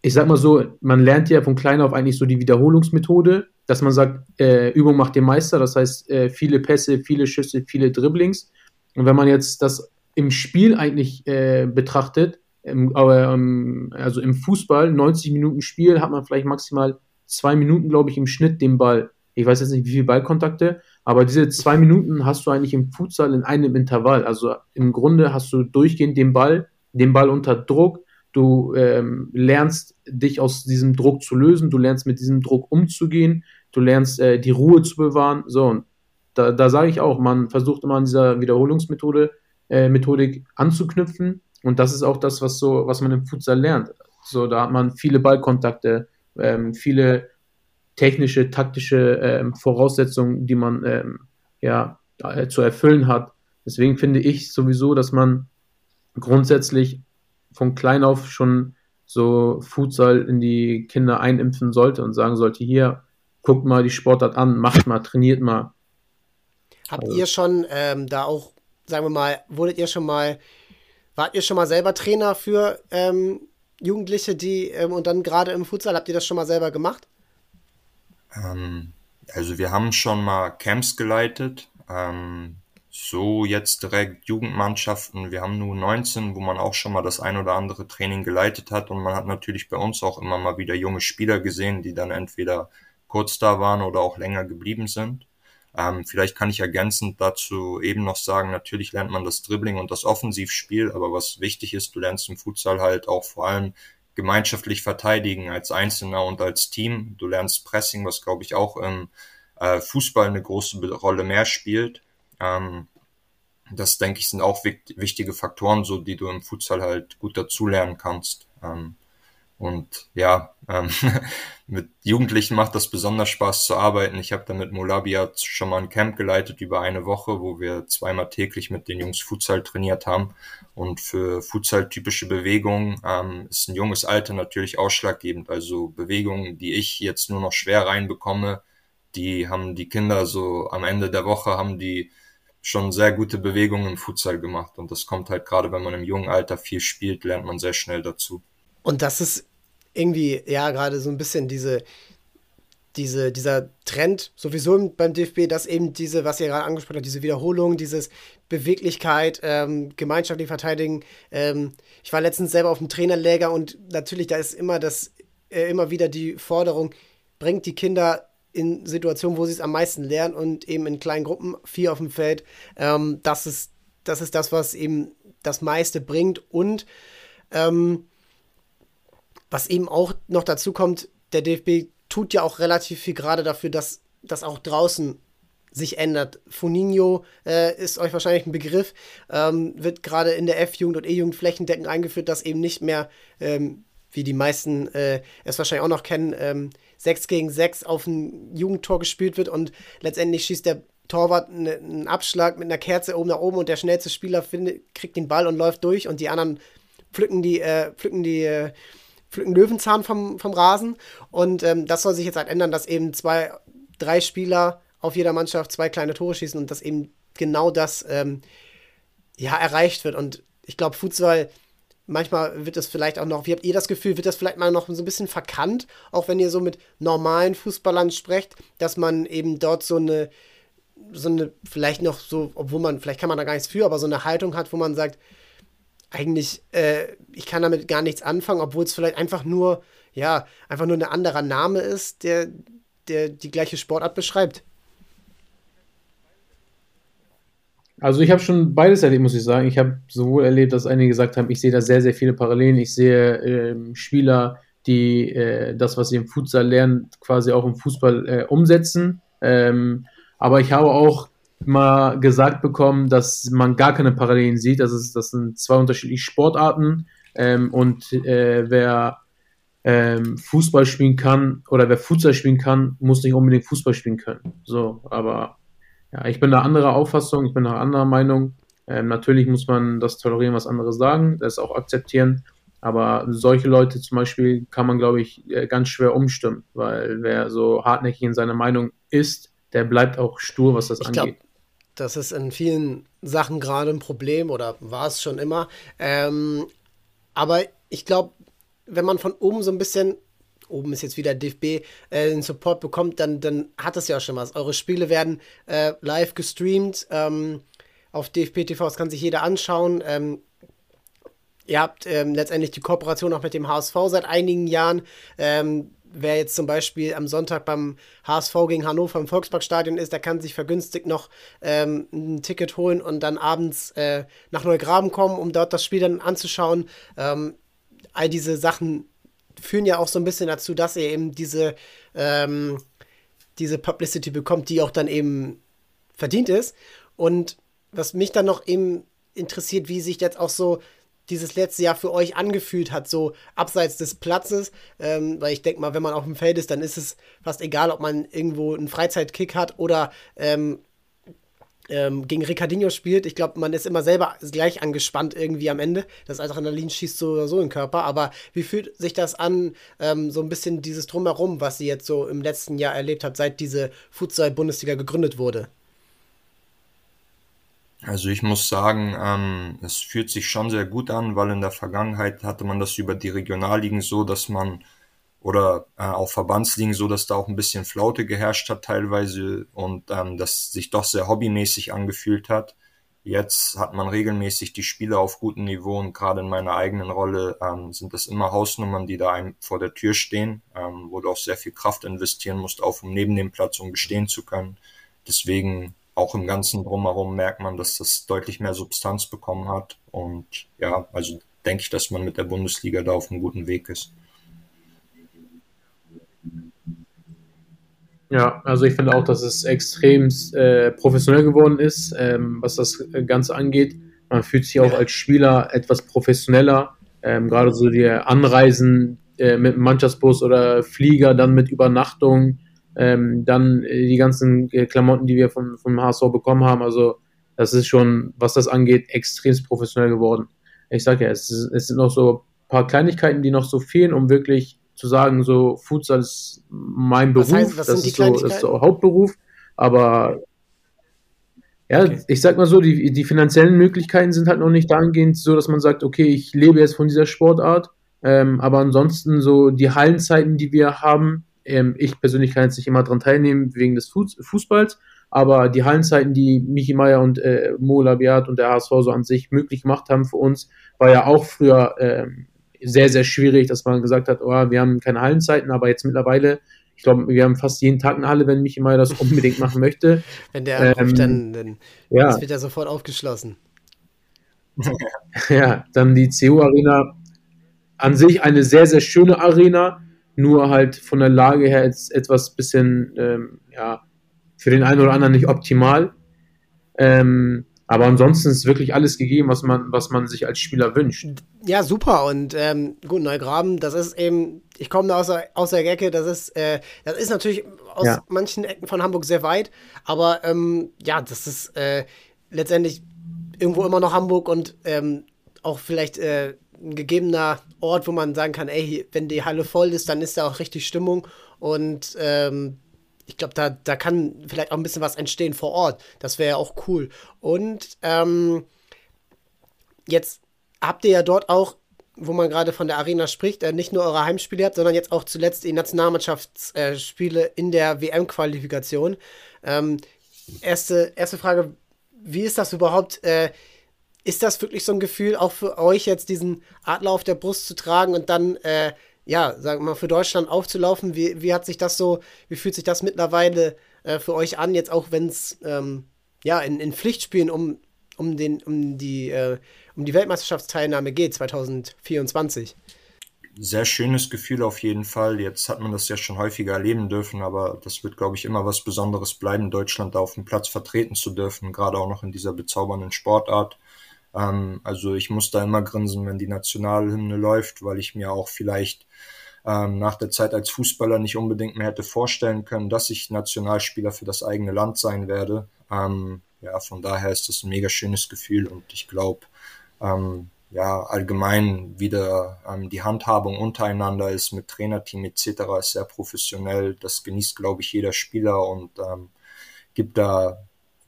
ich sag mal so, man lernt ja von klein auf eigentlich so die Wiederholungsmethode, dass man sagt, äh, Übung macht den Meister, das heißt, äh, viele Pässe, viele Schüsse, viele Dribblings. Und wenn man jetzt das im Spiel eigentlich äh, betrachtet, im, ähm, also im Fußball, 90 Minuten Spiel, hat man vielleicht maximal zwei Minuten, glaube ich, im Schnitt den Ball. Ich weiß jetzt nicht, wie viele Ballkontakte, aber diese zwei Minuten hast du eigentlich im Futsal in einem Intervall. Also im Grunde hast du durchgehend den Ball, den Ball unter Druck. Du ähm, lernst dich aus diesem Druck zu lösen, du lernst mit diesem Druck umzugehen, du lernst äh, die Ruhe zu bewahren. So, und da, da sage ich auch, man versucht immer an dieser Wiederholungsmethode äh, Methodik anzuknüpfen und das ist auch das, was so, was man im Futsal lernt. So, da hat man viele Ballkontakte, ähm, viele technische, taktische ähm, Voraussetzungen, die man ähm, ja äh, zu erfüllen hat. Deswegen finde ich sowieso, dass man grundsätzlich von klein auf schon so Futsal in die Kinder einimpfen sollte und sagen sollte, hier, guckt mal die Sportart an, macht mal, trainiert mal. Habt also. ihr schon ähm, da auch, sagen wir mal, wurdet ihr schon mal Wart ihr schon mal selber Trainer für ähm, Jugendliche, die ähm, und dann gerade im Futsal, habt ihr das schon mal selber gemacht? Ähm, also wir haben schon mal Camps geleitet. Ähm, so jetzt direkt Jugendmannschaften. Wir haben nur 19, wo man auch schon mal das ein oder andere Training geleitet hat und man hat natürlich bei uns auch immer mal wieder junge Spieler gesehen, die dann entweder kurz da waren oder auch länger geblieben sind. Ähm, vielleicht kann ich ergänzend dazu eben noch sagen, natürlich lernt man das Dribbling und das Offensivspiel, aber was wichtig ist, du lernst im Futsal halt auch vor allem gemeinschaftlich verteidigen als Einzelner und als Team. Du lernst Pressing, was glaube ich auch im äh, Fußball eine große Rolle mehr spielt. Ähm, das denke ich sind auch wichtige Faktoren, so die du im Futsal halt gut dazulernen kannst. Ähm, und ja, ähm, mit Jugendlichen macht das besonders Spaß zu arbeiten. Ich habe da mit Molabia schon mal ein Camp geleitet über eine Woche, wo wir zweimal täglich mit den Jungs Futsal trainiert haben. Und für Futsal-typische Bewegungen ähm, ist ein junges Alter natürlich ausschlaggebend. Also Bewegungen, die ich jetzt nur noch schwer reinbekomme, die haben die Kinder so am Ende der Woche haben die schon sehr gute Bewegungen im Futsal gemacht. Und das kommt halt gerade, wenn man im jungen Alter viel spielt, lernt man sehr schnell dazu. Und das ist irgendwie, ja, gerade so ein bisschen diese, diese, dieser Trend sowieso beim DFB, dass eben diese, was ihr gerade angesprochen habt, diese Wiederholung, dieses Beweglichkeit, ähm, gemeinschaftlich verteidigen. Ähm, ich war letztens selber auf dem Trainerläger und natürlich, da ist immer das, äh, immer wieder die Forderung, bringt die Kinder in Situationen, wo sie es am meisten lernen und eben in kleinen Gruppen, vier auf dem Feld. Ähm, das, ist, das ist das, was eben das meiste bringt. Und ähm, was eben auch noch dazu kommt, der DFB tut ja auch relativ viel gerade dafür, dass das auch draußen sich ändert. Funinho äh, ist euch wahrscheinlich ein Begriff, ähm, wird gerade in der F-Jugend und E-Jugend flächendeckend eingeführt, dass eben nicht mehr, ähm, wie die meisten äh, es wahrscheinlich auch noch kennen, ähm, 6 gegen 6 auf ein Jugendtor gespielt wird und letztendlich schießt der Torwart einen Abschlag mit einer Kerze oben nach oben und der schnellste Spieler findet, kriegt den Ball und läuft durch und die anderen pflücken die, äh, pflücken die, äh, pflücken Löwenzahn vom, vom Rasen. Und ähm, das soll sich jetzt halt ändern, dass eben zwei, drei Spieler auf jeder Mannschaft zwei kleine Tore schießen und dass eben genau das ähm, ja erreicht wird. Und ich glaube, Futsal manchmal wird das vielleicht auch noch, wie habt ihr das Gefühl, wird das vielleicht mal noch so ein bisschen verkannt, auch wenn ihr so mit normalen Fußballern sprecht, dass man eben dort so eine, so eine, vielleicht noch so, obwohl man, vielleicht kann man da gar nichts für, aber so eine Haltung hat, wo man sagt, eigentlich, äh, ich kann damit gar nichts anfangen, obwohl es vielleicht einfach nur, ja, einfach nur ein anderer Name ist, der, der die gleiche Sportart beschreibt. Also ich habe schon beides erlebt, muss ich sagen. Ich habe sowohl erlebt, dass einige gesagt haben, ich sehe da sehr, sehr viele Parallelen. Ich sehe äh, Spieler, die äh, das, was sie im Futsal lernen, quasi auch im Fußball äh, umsetzen. Ähm, aber ich habe auch mal gesagt bekommen, dass man gar keine Parallelen sieht. Das, ist, das sind zwei unterschiedliche Sportarten. Ähm, und äh, wer ähm, Fußball spielen kann oder wer Futsal spielen kann, muss nicht unbedingt Fußball spielen können. So, aber ja, ich bin da anderer Auffassung, ich bin da anderer Meinung. Ähm, natürlich muss man das tolerieren, was andere sagen, das auch akzeptieren. Aber solche Leute zum Beispiel kann man, glaube ich, äh, ganz schwer umstimmen, weil wer so hartnäckig in seiner Meinung ist, der bleibt auch stur, was das ich angeht. Glaub, das ist in vielen Sachen gerade ein Problem oder war es schon immer. Ähm, aber ich glaube, wenn man von oben so ein bisschen oben ist jetzt wieder DFB, äh, den Support bekommt, dann, dann hat es ja schon was. Eure Spiele werden äh, live gestreamt ähm, auf DFB TV, das kann sich jeder anschauen. Ähm, ihr habt ähm, letztendlich die Kooperation auch mit dem HSV seit einigen Jahren. Ähm, wer jetzt zum Beispiel am Sonntag beim HSV gegen Hannover im Volksparkstadion ist, der kann sich vergünstigt noch ähm, ein Ticket holen und dann abends äh, nach Neugraben kommen, um dort das Spiel dann anzuschauen. Ähm, all diese Sachen führen ja auch so ein bisschen dazu, dass er eben diese, ähm, diese Publicity bekommt, die auch dann eben verdient ist. Und was mich dann noch eben interessiert, wie sich jetzt auch so dieses letzte Jahr für euch angefühlt hat, so abseits des Platzes. Ähm, weil ich denke mal, wenn man auf dem Feld ist, dann ist es fast egal, ob man irgendwo einen Freizeitkick hat oder ähm, ähm, gegen Ricardinho spielt, ich glaube, man ist immer selber gleich angespannt irgendwie am Ende. Das Adrenalin schießt so oder so im Körper. Aber wie fühlt sich das an, ähm, so ein bisschen dieses Drumherum, was sie jetzt so im letzten Jahr erlebt hat, seit diese Futsal-Bundesliga gegründet wurde? Also ich muss sagen, ähm, es fühlt sich schon sehr gut an, weil in der Vergangenheit hatte man das über die Regionalligen so, dass man oder äh, auch Verbandsligen so, dass da auch ein bisschen Flaute geherrscht hat teilweise und ähm, das sich doch sehr hobbymäßig angefühlt hat. Jetzt hat man regelmäßig die Spiele auf gutem Niveau und gerade in meiner eigenen Rolle ähm, sind das immer Hausnummern, die da einem vor der Tür stehen, ähm, wo du auch sehr viel Kraft investieren musst, auch um neben dem Platz um bestehen zu können. Deswegen auch im ganzen Drumherum merkt man, dass das deutlich mehr Substanz bekommen hat. Und ja, also denke ich, dass man mit der Bundesliga da auf einem guten Weg ist. Ja, also ich finde auch, dass es extrem äh, professionell geworden ist, ähm, was das Ganze angeht. Man fühlt sich auch als Spieler etwas professioneller. Ähm, gerade so die Anreisen äh, mit dem Mannschaftsbus oder Flieger, dann mit Übernachtung, ähm, dann äh, die ganzen äh, Klamotten, die wir vom, vom HSV bekommen haben. Also das ist schon, was das angeht, extrem professionell geworden. Ich sage ja, es, es sind noch so ein paar Kleinigkeiten, die noch so fehlen, um wirklich zu sagen, so Futsal ist mein Beruf, was heißt, das, ist so, das ist so Hauptberuf, aber ja, okay. ich sag mal so, die, die finanziellen Möglichkeiten sind halt noch nicht dahingehend so, dass man sagt, okay, ich lebe jetzt von dieser Sportart, ähm, aber ansonsten so die Hallenzeiten, die wir haben, ähm, ich persönlich kann jetzt nicht immer daran teilnehmen wegen des Fußballs, aber die Hallenzeiten, die Michi Meier und äh, Mo Labiat und der HSV so an sich möglich gemacht haben für uns, war ja auch früher ähm, sehr, sehr schwierig, dass man gesagt hat, oh, wir haben keine Hallenzeiten, aber jetzt mittlerweile, ich glaube, wir haben fast jeden Tag eine Halle, wenn Michi Meier das unbedingt machen möchte. Wenn der ähm, dann, dann ja. wird ja sofort aufgeschlossen. ja, dann die CU Arena an sich eine sehr, sehr schöne Arena, nur halt von der Lage her jetzt etwas bisschen, ähm, ja, für den einen oder anderen nicht optimal. Ähm, aber ansonsten ist wirklich alles gegeben, was man, was man sich als Spieler wünscht. Ja, super. Und ähm, gut, Neugraben, das ist eben, ich komme da aus der, aus der Ecke, das ist, äh, das ist natürlich aus ja. manchen Ecken von Hamburg sehr weit, aber ähm, ja, das ist äh, letztendlich irgendwo immer noch Hamburg und ähm, auch vielleicht äh, ein gegebener Ort, wo man sagen kann, ey, wenn die Halle voll ist, dann ist da auch richtig Stimmung und ähm, ich glaube, da, da kann vielleicht auch ein bisschen was entstehen vor Ort. Das wäre ja auch cool. Und ähm, jetzt habt ihr ja dort auch, wo man gerade von der Arena spricht, äh, nicht nur eure Heimspiele habt, sondern jetzt auch zuletzt die Nationalmannschaftsspiele äh, in der WM-Qualifikation. Ähm, erste, erste Frage, wie ist das überhaupt? Äh, ist das wirklich so ein Gefühl, auch für euch jetzt diesen Adler auf der Brust zu tragen und dann äh, ja, sagen wir mal, für Deutschland aufzulaufen. Wie, wie hat sich das so, wie fühlt sich das mittlerweile äh, für euch an, jetzt auch wenn es ähm, ja in, in Pflichtspielen um, um, den, um, die, äh, um die Weltmeisterschaftsteilnahme geht, 2024? Sehr schönes Gefühl auf jeden Fall. Jetzt hat man das ja schon häufiger erleben dürfen, aber das wird, glaube ich, immer was Besonderes bleiben, Deutschland da auf dem Platz vertreten zu dürfen, gerade auch noch in dieser bezaubernden Sportart. Ähm, also ich muss da immer grinsen, wenn die Nationalhymne läuft, weil ich mir auch vielleicht ähm, nach der Zeit als Fußballer nicht unbedingt mehr hätte vorstellen können, dass ich Nationalspieler für das eigene Land sein werde. Ähm, ja, von daher ist das ein mega schönes Gefühl und ich glaube, ähm, ja, allgemein wieder ähm, die Handhabung untereinander ist mit Trainerteam etc. ist sehr professionell. Das genießt, glaube ich, jeder Spieler und ähm, gibt da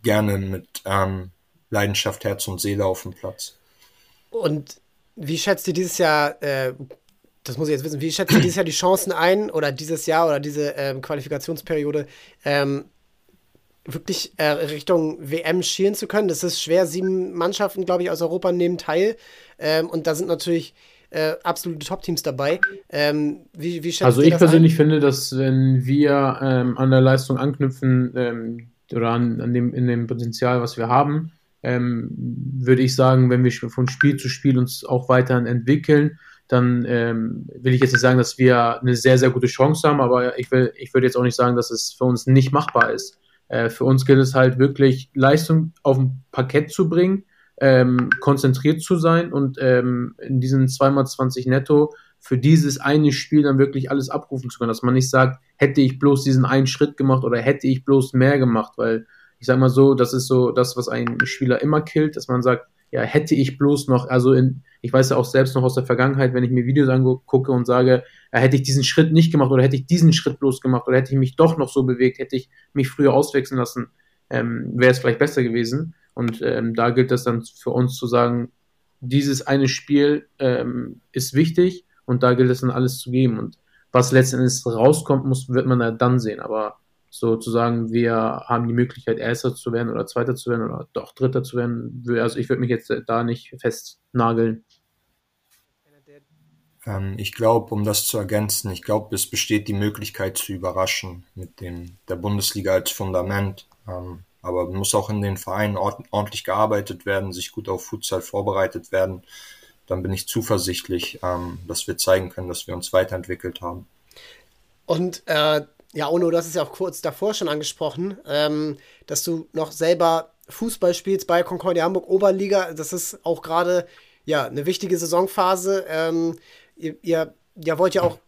gerne mit ähm, Leidenschaft, Herz und Seele auf dem Platz. Und wie schätzt ihr dieses Jahr, äh, das muss ich jetzt wissen, wie schätzt ihr dieses Jahr die Chancen ein oder dieses Jahr oder diese ähm, Qualifikationsperiode ähm, wirklich äh, Richtung WM schielen zu können? Das ist schwer. Sieben Mannschaften, glaube ich, aus Europa nehmen teil. Ähm, und da sind natürlich äh, absolute Top-Teams dabei. Ähm, wie, wie also ich persönlich ein? finde, dass wenn wir ähm, an der Leistung anknüpfen ähm, oder an, an, dem, in dem Potenzial, was wir haben, ähm, würde ich sagen, wenn wir von Spiel zu Spiel uns auch weiterhin entwickeln, dann ähm, will ich jetzt nicht sagen, dass wir eine sehr, sehr gute Chance haben, aber ich, will, ich würde jetzt auch nicht sagen, dass es für uns nicht machbar ist. Äh, für uns gilt es halt wirklich, Leistung auf dem Parkett zu bringen, ähm, konzentriert zu sein und ähm, in diesen 2x20 netto für dieses eine Spiel dann wirklich alles abrufen zu können. Dass man nicht sagt, hätte ich bloß diesen einen Schritt gemacht oder hätte ich bloß mehr gemacht, weil ich sag mal so, das ist so das, was ein Spieler immer killt, dass man sagt, ja, hätte ich bloß noch, also in, ich weiß ja auch selbst noch aus der Vergangenheit, wenn ich mir Videos angucke und sage, ja, hätte ich diesen Schritt nicht gemacht oder hätte ich diesen Schritt bloß gemacht oder hätte ich mich doch noch so bewegt, hätte ich mich früher auswechseln lassen, ähm, wäre es vielleicht besser gewesen. Und ähm, da gilt das dann für uns zu sagen, dieses eine Spiel ähm, ist wichtig und da gilt es dann alles zu geben. Und was letztendlich rauskommt, muss, wird man ja dann sehen. Aber sozusagen, wir haben die Möglichkeit, Erster zu werden oder Zweiter zu werden oder doch Dritter zu werden. Also ich würde mich jetzt da nicht festnageln. Ähm, ich glaube, um das zu ergänzen, ich glaube, es besteht die Möglichkeit zu überraschen mit dem, der Bundesliga als Fundament. Ähm, aber muss auch in den Vereinen ordentlich gearbeitet werden, sich gut auf Futsal vorbereitet werden. Dann bin ich zuversichtlich, ähm, dass wir zeigen können, dass wir uns weiterentwickelt haben. Und äh, ja, Ono, du hast es ja auch kurz davor schon angesprochen, ähm, dass du noch selber Fußball spielst bei Concordia Hamburg Oberliga. Das ist auch gerade ja eine wichtige Saisonphase. Ähm, ihr, ihr, ihr wollt ja auch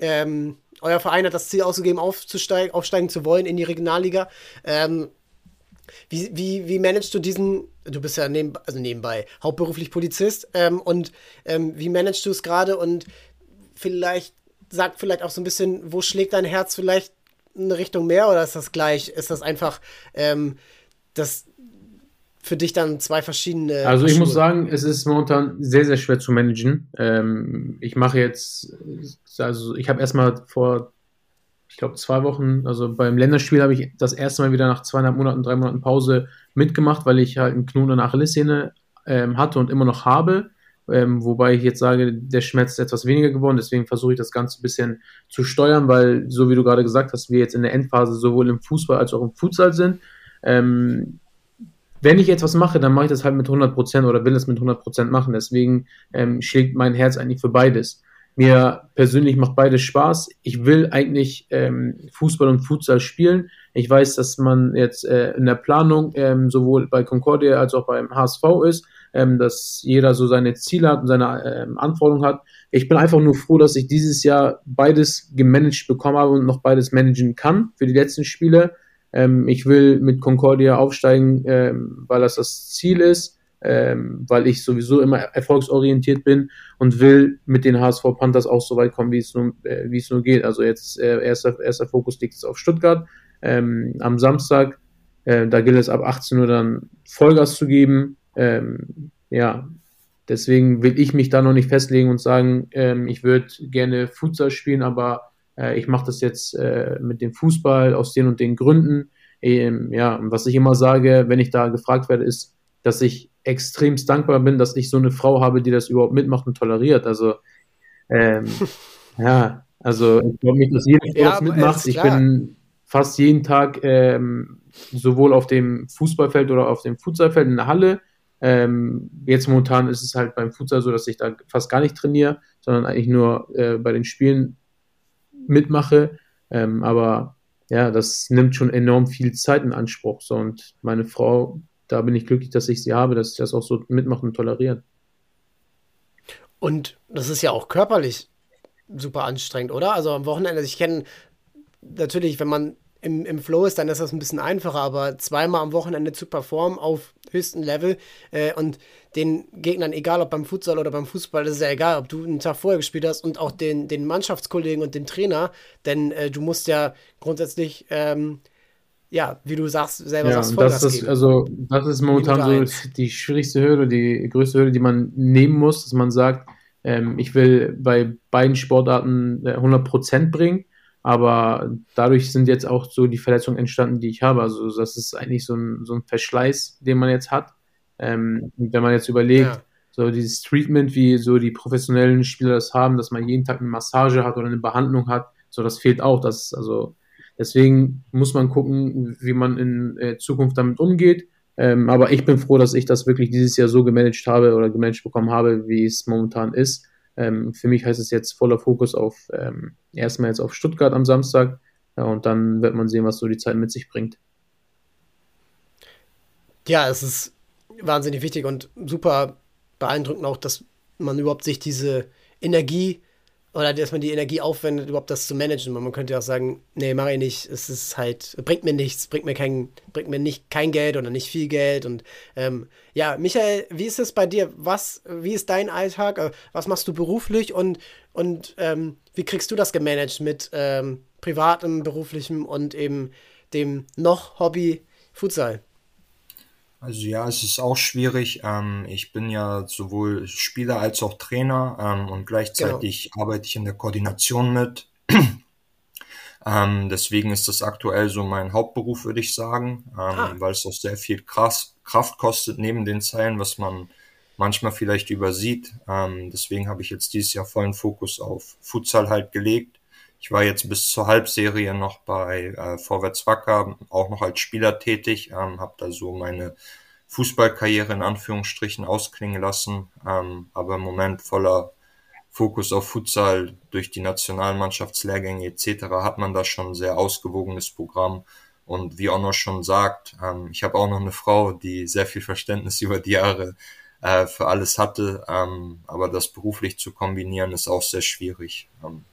ähm, euer Verein hat das Ziel ausgegeben, aufzusteigen, aufsteigen zu wollen in die Regionalliga. Ähm, wie, wie, wie managst du diesen, du bist ja neben, also nebenbei hauptberuflich Polizist, ähm, und ähm, wie managst du es gerade und vielleicht sagt vielleicht auch so ein bisschen, wo schlägt dein Herz vielleicht eine Richtung mehr oder ist das gleich? Ist das einfach ähm, das für dich dann zwei verschiedene. Also ich muss sagen, es ist momentan sehr, sehr schwer zu managen. Ähm, ich mache jetzt, also ich habe erstmal vor ich glaube, zwei Wochen, also beim Länderspiel habe ich das erste Mal wieder nach zweieinhalb Monaten, drei Monaten Pause mitgemacht, weil ich halt einen Knoten in der Achillessehne ähm, hatte und immer noch habe. Ähm, wobei ich jetzt sage, der Schmerz ist etwas weniger geworden, deswegen versuche ich das Ganze ein bisschen zu steuern, weil, so wie du gerade gesagt hast, wir jetzt in der Endphase sowohl im Fußball als auch im Futsal sind. Ähm, wenn ich etwas mache, dann mache ich das halt mit 100% oder will es mit 100% machen. Deswegen ähm, schlägt mein Herz eigentlich für beides. Mir persönlich macht beides Spaß. Ich will eigentlich ähm, Fußball und Futsal spielen. Ich weiß, dass man jetzt äh, in der Planung ähm, sowohl bei Concordia als auch beim HSV ist, ähm, dass jeder so seine Ziele hat und seine ähm, Anforderungen hat. Ich bin einfach nur froh, dass ich dieses Jahr beides gemanagt bekommen habe und noch beides managen kann für die letzten Spiele. Ähm, ich will mit Concordia aufsteigen, ähm, weil das das Ziel ist ähm, weil ich sowieso immer erfolgsorientiert bin und will mit den HSV Panthers auch so weit kommen, wie es nur, äh, wie es nur geht. Also jetzt äh, erster, erster Fokus liegt jetzt auf Stuttgart ähm, am Samstag. Äh, da gilt es ab 18 Uhr dann Vollgas zu geben. Ähm, ja, deswegen will ich mich da noch nicht festlegen und sagen, ähm, ich würde gerne Futsal spielen, aber äh, ich mache das jetzt äh, mit dem Fußball aus den und den Gründen. Ähm, ja, und was ich immer sage, wenn ich da gefragt werde, ist, dass ich extremst dankbar bin, dass ich so eine Frau habe, die das überhaupt mitmacht und toleriert. Also, ähm, ja, also ich glaube nicht, dass jede Frau ja, das mitmacht. Ich bin fast jeden Tag ähm, sowohl auf dem Fußballfeld oder auf dem Futsalfeld in der Halle. Ähm, jetzt momentan ist es halt beim Futsal so, dass ich da fast gar nicht trainiere, sondern eigentlich nur äh, bei den Spielen mitmache. Ähm, aber ja, das nimmt schon enorm viel Zeit in Anspruch. So, und meine Frau da bin ich glücklich, dass ich sie habe, dass ich das auch so mitmachen und tolerieren. Und das ist ja auch körperlich super anstrengend, oder? Also am Wochenende, ich kenne natürlich, wenn man im, im Flow ist, dann ist das ein bisschen einfacher, aber zweimal am Wochenende zu performen auf höchstem Level äh, und den Gegnern, egal ob beim Futsal oder beim Fußball, das ist ja egal, ob du einen Tag vorher gespielt hast und auch den, den Mannschaftskollegen und den Trainer, denn äh, du musst ja grundsätzlich ähm, ja, wie du sagst, selber ja, sagst, Vollgas das ist, geben. Also, das ist momentan so die schwierigste Hürde, die größte Hürde, die man nehmen muss, dass man sagt, ähm, ich will bei beiden Sportarten äh, 100% bringen, aber dadurch sind jetzt auch so die Verletzungen entstanden, die ich habe. Also, das ist eigentlich so ein, so ein Verschleiß, den man jetzt hat. Ähm, wenn man jetzt überlegt, ja. so dieses Treatment, wie so die professionellen Spieler das haben, dass man jeden Tag eine Massage hat oder eine Behandlung hat, so das fehlt auch. Das, also, Deswegen muss man gucken, wie man in äh, Zukunft damit umgeht. Ähm, aber ich bin froh, dass ich das wirklich dieses Jahr so gemanagt habe oder gemanagt bekommen habe, wie es momentan ist. Ähm, für mich heißt es jetzt voller Fokus auf ähm, erstmal jetzt auf Stuttgart am Samstag ja, und dann wird man sehen, was so die Zeit mit sich bringt. Ja, es ist wahnsinnig wichtig und super beeindruckend auch, dass man überhaupt sich diese Energie oder dass man die Energie aufwendet, überhaupt das zu managen. Man könnte ja auch sagen, nee, mache ich nicht. Es ist halt, bringt mir nichts, bringt mir kein, bringt mir nicht kein Geld oder nicht viel Geld. Und ähm, ja, Michael, wie ist es bei dir? Was, wie ist dein Alltag? Äh, was machst du beruflich und, und ähm, wie kriegst du das gemanagt mit ähm, privatem, beruflichem und eben dem noch Hobby Futsal? Also ja, es ist auch schwierig. Ähm, ich bin ja sowohl Spieler als auch Trainer ähm, und gleichzeitig genau. arbeite ich in der Koordination mit. ähm, deswegen ist das aktuell so mein Hauptberuf, würde ich sagen, ähm, ah. weil es auch sehr viel Kraft, Kraft kostet neben den Zeilen, was man manchmal vielleicht übersieht. Ähm, deswegen habe ich jetzt dieses Jahr vollen Fokus auf Futsal halt gelegt. Ich war jetzt bis zur Halbserie noch bei äh, Vorwärts Wacker, auch noch als Spieler tätig, ähm, habe da so meine Fußballkarriere in Anführungsstrichen ausklingen lassen, ähm, aber im Moment voller Fokus auf Futsal durch die Nationalmannschaftslehrgänge etc. hat man da schon ein sehr ausgewogenes Programm. Und wie Onno schon sagt, ähm, ich habe auch noch eine Frau, die sehr viel Verständnis über die Jahre äh, für alles hatte. Ähm, aber das beruflich zu kombinieren ist auch sehr schwierig. Ähm,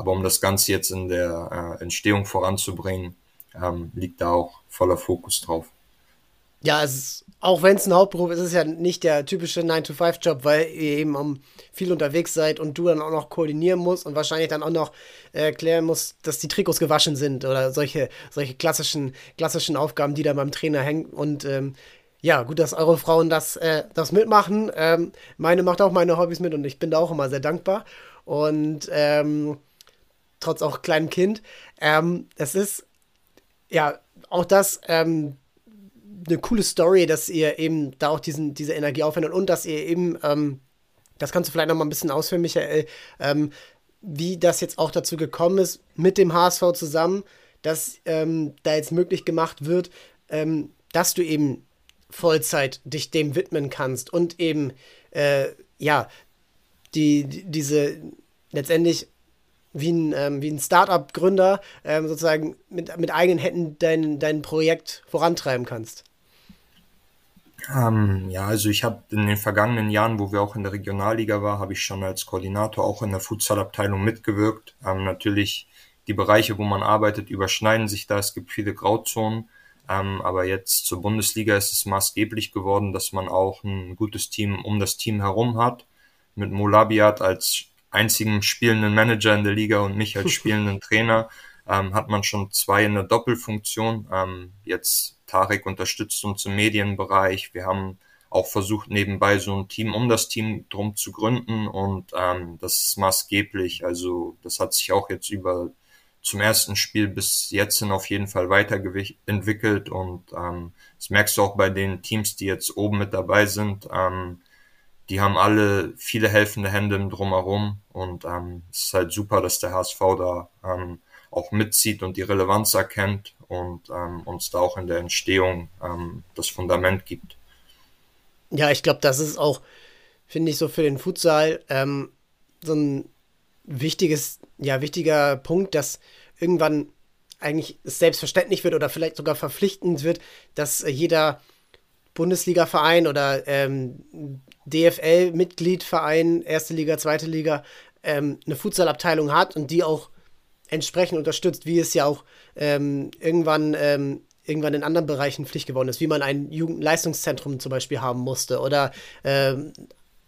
aber um das Ganze jetzt in der äh, Entstehung voranzubringen, ähm, liegt da auch voller Fokus drauf. Ja, ist, auch wenn es ein Hauptberuf ist, ist es ja nicht der typische 9-to-5-Job, weil ihr eben um, viel unterwegs seid und du dann auch noch koordinieren musst und wahrscheinlich dann auch noch erklären musst, dass die Trikots gewaschen sind oder solche, solche klassischen, klassischen Aufgaben, die da beim Trainer hängen. Und ähm, ja, gut, dass eure Frauen das, äh, das mitmachen. Ähm, meine macht auch meine Hobbys mit und ich bin da auch immer sehr dankbar. Und ähm, trotz auch kleinem Kind. Ähm, es ist ja auch das ähm, eine coole Story, dass ihr eben da auch diesen, diese Energie aufwendet und dass ihr eben, ähm, das kannst du vielleicht noch mal ein bisschen ausführen, Michael, ähm, wie das jetzt auch dazu gekommen ist, mit dem HSV zusammen, dass ähm, da jetzt möglich gemacht wird, ähm, dass du eben Vollzeit dich dem widmen kannst und eben, äh, ja, die, die, diese letztendlich wie ein, ähm, wie ein Startup-Gründer ähm, sozusagen mit, mit eigenen Händen dein, dein Projekt vorantreiben kannst. Ähm, ja, also ich habe in den vergangenen Jahren, wo wir auch in der Regionalliga waren, habe ich schon als Koordinator auch in der Futsal-Abteilung mitgewirkt. Ähm, natürlich die Bereiche, wo man arbeitet, überschneiden sich da. Es gibt viele Grauzonen. Ähm, aber jetzt zur Bundesliga ist es maßgeblich geworden, dass man auch ein gutes Team um das Team herum hat. Mit Molabiat als einzigen spielenden Manager in der Liga und mich als spielenden Trainer ähm, hat man schon zwei in der Doppelfunktion. Ähm, jetzt Tarek unterstützt uns im Medienbereich. Wir haben auch versucht, nebenbei so ein Team um das Team drum zu gründen und ähm, das ist maßgeblich. Also das hat sich auch jetzt über zum ersten Spiel bis jetzt hin auf jeden Fall weiterentwickelt und ähm, das merkst du auch bei den Teams, die jetzt oben mit dabei sind. Ähm, die haben alle viele helfende Hände drumherum und ähm, es ist halt super, dass der HSV da ähm, auch mitzieht und die Relevanz erkennt und ähm, uns da auch in der Entstehung ähm, das Fundament gibt. Ja, ich glaube, das ist auch, finde ich, so für den Futsal ähm, so ein wichtiges, ja, wichtiger Punkt, dass irgendwann eigentlich selbstverständlich wird oder vielleicht sogar verpflichtend wird, dass jeder Bundesliga-Verein oder ähm, DFL-Mitgliedverein, erste Liga, zweite Liga, ähm, eine Futsalabteilung hat und die auch entsprechend unterstützt, wie es ja auch ähm, irgendwann, ähm, irgendwann in anderen Bereichen Pflicht geworden ist, wie man ein Jugendleistungszentrum zum Beispiel haben musste oder ähm,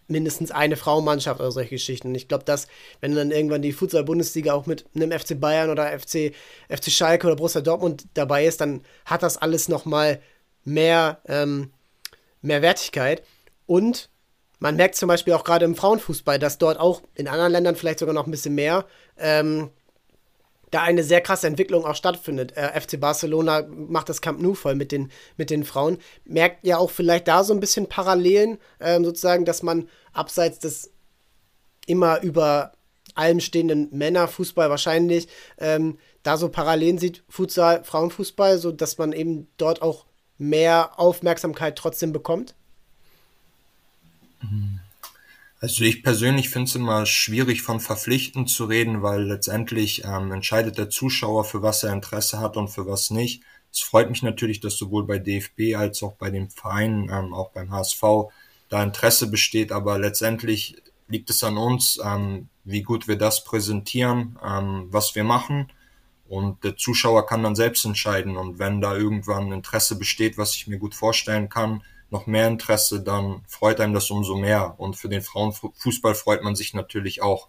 mindestens eine Frauenmannschaft oder solche Geschichten. Und ich glaube, dass, wenn dann irgendwann die Futsal-Bundesliga auch mit einem FC Bayern oder FC, FC Schalke oder Borussia Dortmund dabei ist, dann hat das alles nochmal mehr, ähm, mehr Wertigkeit. Und man merkt zum Beispiel auch gerade im Frauenfußball, dass dort auch in anderen Ländern vielleicht sogar noch ein bisschen mehr ähm, da eine sehr krasse Entwicklung auch stattfindet. Äh, FC Barcelona macht das Camp Nou voll mit den, mit den Frauen. Merkt ja auch vielleicht da so ein bisschen Parallelen, ähm, sozusagen, dass man abseits des immer über allem stehenden Männerfußball wahrscheinlich ähm, da so Parallelen sieht, Futsal, Frauenfußball, so dass man eben dort auch mehr Aufmerksamkeit trotzdem bekommt? Also ich persönlich finde es immer schwierig von verpflichtend zu reden, weil letztendlich ähm, entscheidet der Zuschauer, für was er Interesse hat und für was nicht. Es freut mich natürlich, dass sowohl bei DFB als auch bei den Vereinen, ähm, auch beim HSV, da Interesse besteht, aber letztendlich liegt es an uns, ähm, wie gut wir das präsentieren, ähm, was wir machen. Und der Zuschauer kann dann selbst entscheiden. Und wenn da irgendwann Interesse besteht, was ich mir gut vorstellen kann, noch mehr Interesse, dann freut einem das umso mehr. Und für den Frauenfußball freut man sich natürlich auch.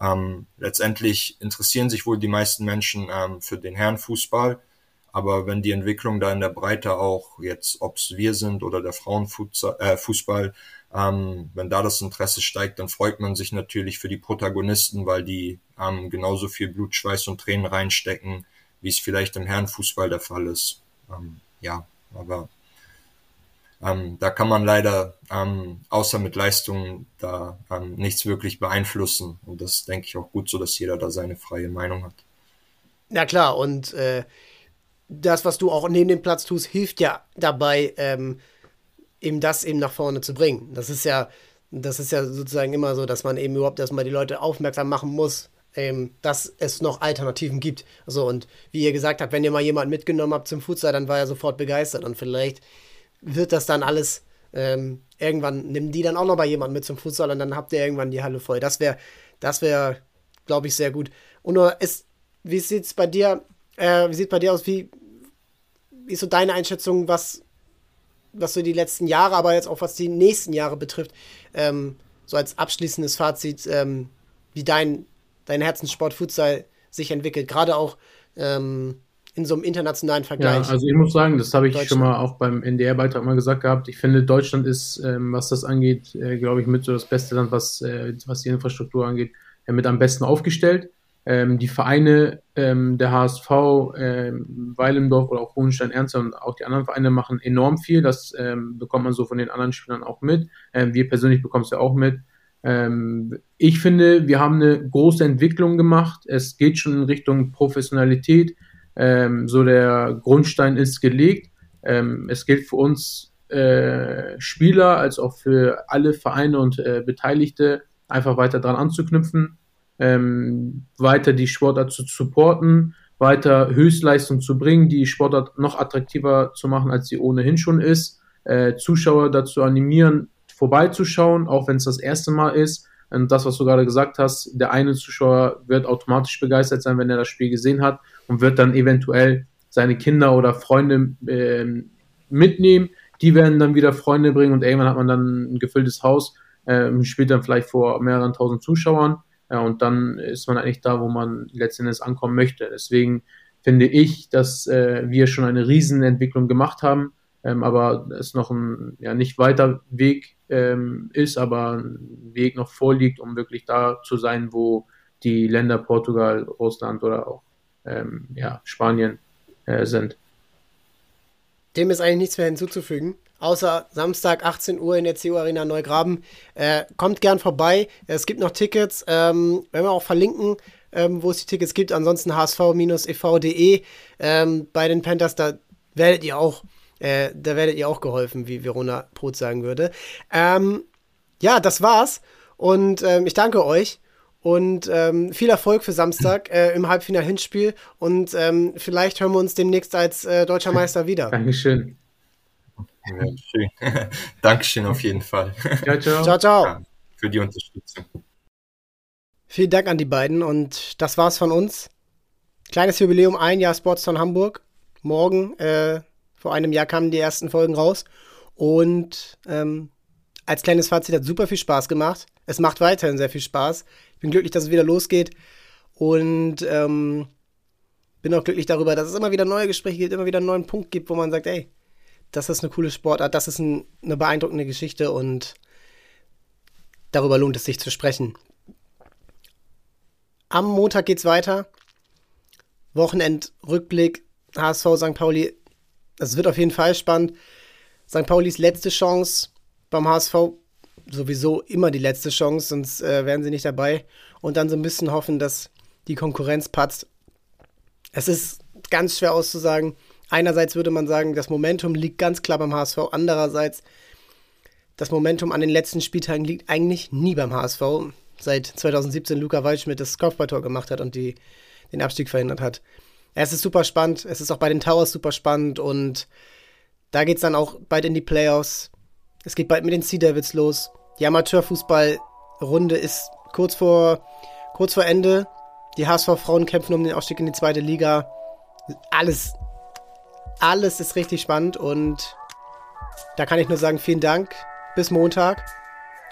Ähm, letztendlich interessieren sich wohl die meisten Menschen ähm, für den Herrenfußball, Aber wenn die Entwicklung da in der Breite auch jetzt, ob es wir sind oder der Frauenfußball, äh, ähm, wenn da das Interesse steigt, dann freut man sich natürlich für die Protagonisten, weil die ähm, genauso viel Blut, Schweiß und Tränen reinstecken, wie es vielleicht im Herrenfußball der Fall ist. Ähm, ja, aber ähm, da kann man leider ähm, außer mit Leistungen da ähm, nichts wirklich beeinflussen. Und das denke ich auch gut so, dass jeder da seine freie Meinung hat. Na klar, und äh, das, was du auch neben dem Platz tust, hilft ja dabei, ähm, eben das eben nach vorne zu bringen. Das ist ja, das ist ja sozusagen immer so, dass man eben überhaupt erstmal die Leute aufmerksam machen muss, ähm, dass es noch Alternativen gibt. So, und wie ihr gesagt habt, wenn ihr mal jemanden mitgenommen habt zum Futsal, dann war er sofort begeistert. Und vielleicht wird das dann alles ähm, irgendwann, nehmen die dann auch noch bei jemandem mit zum Futsal und dann habt ihr irgendwann die Halle voll. Das wäre, das wäre, glaube ich, sehr gut. Und nur ist, wie sieht es bei dir, äh, wie sieht bei dir aus, wie, wie ist so deine Einschätzung, was, was so die letzten Jahre, aber jetzt auch was die nächsten Jahre betrifft, ähm, so als abschließendes Fazit, ähm, wie dein, dein Herzenssport Futsal sich entwickelt, gerade auch ähm, in so einem internationalen Vergleich. Ja, also ich muss sagen, das habe ich schon mal auch beim NDR-Beitrag mal gesagt gehabt. Ich finde, Deutschland ist, ähm, was das angeht, äh, glaube ich, mit so das beste Land, was, äh, was die Infrastruktur angeht, äh, mit am besten aufgestellt. Ähm, die Vereine, ähm, der HSV, ähm, Weilendorf oder auch Hohenstein Ernst und auch die anderen Vereine machen enorm viel. Das ähm, bekommt man so von den anderen Spielern auch mit. Ähm, wir persönlich bekommen es ja auch mit. Ähm, ich finde, wir haben eine große Entwicklung gemacht. Es geht schon in Richtung Professionalität. Ähm, so der Grundstein ist gelegt. Ähm, es gilt für uns äh, Spieler als auch für alle Vereine und äh, Beteiligte einfach weiter dran anzuknüpfen, ähm, weiter die Sportart zu supporten, weiter Höchstleistung zu bringen, die Sportart noch attraktiver zu machen, als sie ohnehin schon ist, äh, Zuschauer dazu animieren, vorbeizuschauen, auch wenn es das erste Mal ist. Und das, was du gerade gesagt hast, der eine Zuschauer wird automatisch begeistert sein, wenn er das Spiel gesehen hat und wird dann eventuell seine Kinder oder Freunde äh, mitnehmen. Die werden dann wieder Freunde bringen und irgendwann hat man dann ein gefülltes Haus, äh, spielt dann vielleicht vor mehreren tausend Zuschauern ja, und dann ist man eigentlich da, wo man letztendlich ankommen möchte. Deswegen finde ich, dass äh, wir schon eine Riesenentwicklung gemacht haben, ähm, aber es noch ein ja, nicht weiter Weg ähm, ist, aber ein Weg noch vorliegt, um wirklich da zu sein, wo die Länder Portugal, Russland oder auch ähm, ja, Spanien äh, sind. Dem ist eigentlich nichts mehr hinzuzufügen. Außer Samstag 18 Uhr in der CU Arena Neugraben. Äh, kommt gern vorbei. Es gibt noch Tickets. Ähm, werden wir auch verlinken, ähm, wo es die Tickets gibt. Ansonsten hsv-ev.de. Ähm, bei den Panthers, da werdet ihr auch, äh, da werdet ihr auch geholfen, wie Verona Brot sagen würde. Ähm, ja, das war's. Und ähm, ich danke euch. Und ähm, viel Erfolg für Samstag äh, im Halbfinal-Hinspiel. Und ähm, vielleicht hören wir uns demnächst als äh, deutscher Meister wieder. Dankeschön. Ja, schön. Dankeschön auf jeden Fall. Ciao, ciao. ciao, ciao. Ja, für die Unterstützung. Vielen Dank an die beiden und das war's von uns. Kleines Jubiläum, ein Jahr Sportstown Hamburg. Morgen, äh, vor einem Jahr kamen die ersten Folgen raus. Und ähm, als kleines Fazit hat super viel Spaß gemacht. Es macht weiterhin sehr viel Spaß bin glücklich, dass es wieder losgeht und ähm, bin auch glücklich darüber, dass es immer wieder neue Gespräche gibt, immer wieder einen neuen Punkt gibt, wo man sagt, ey, das ist eine coole Sportart, das ist ein, eine beeindruckende Geschichte und darüber lohnt es sich zu sprechen. Am Montag geht's weiter. Wochenendrückblick HSV St. Pauli. Es wird auf jeden Fall spannend. St. Paulis letzte Chance beim HSV sowieso immer die letzte Chance, sonst äh, wären sie nicht dabei. Und dann so ein bisschen hoffen, dass die Konkurrenz patzt. Es ist ganz schwer auszusagen. Einerseits würde man sagen, das Momentum liegt ganz klar beim HSV. Andererseits, das Momentum an den letzten Spieltagen liegt eigentlich nie beim HSV. Seit 2017 Luca Waldschmidt das Kopfballtor gemacht hat und die, den Abstieg verhindert hat. Es ist super spannend. Es ist auch bei den Towers super spannend und da geht es dann auch bald in die Playoffs. Es geht bald mit den Sea Devils los. Die Amateurfußballrunde ist kurz vor, kurz vor Ende. Die HSV-Frauen kämpfen um den Aufstieg in die zweite Liga. Alles, alles ist richtig spannend und da kann ich nur sagen, vielen Dank. Bis Montag.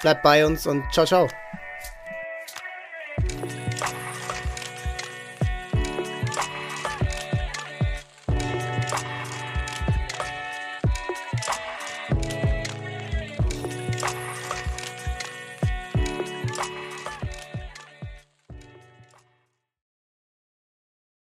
Bleibt bei uns und ciao, ciao.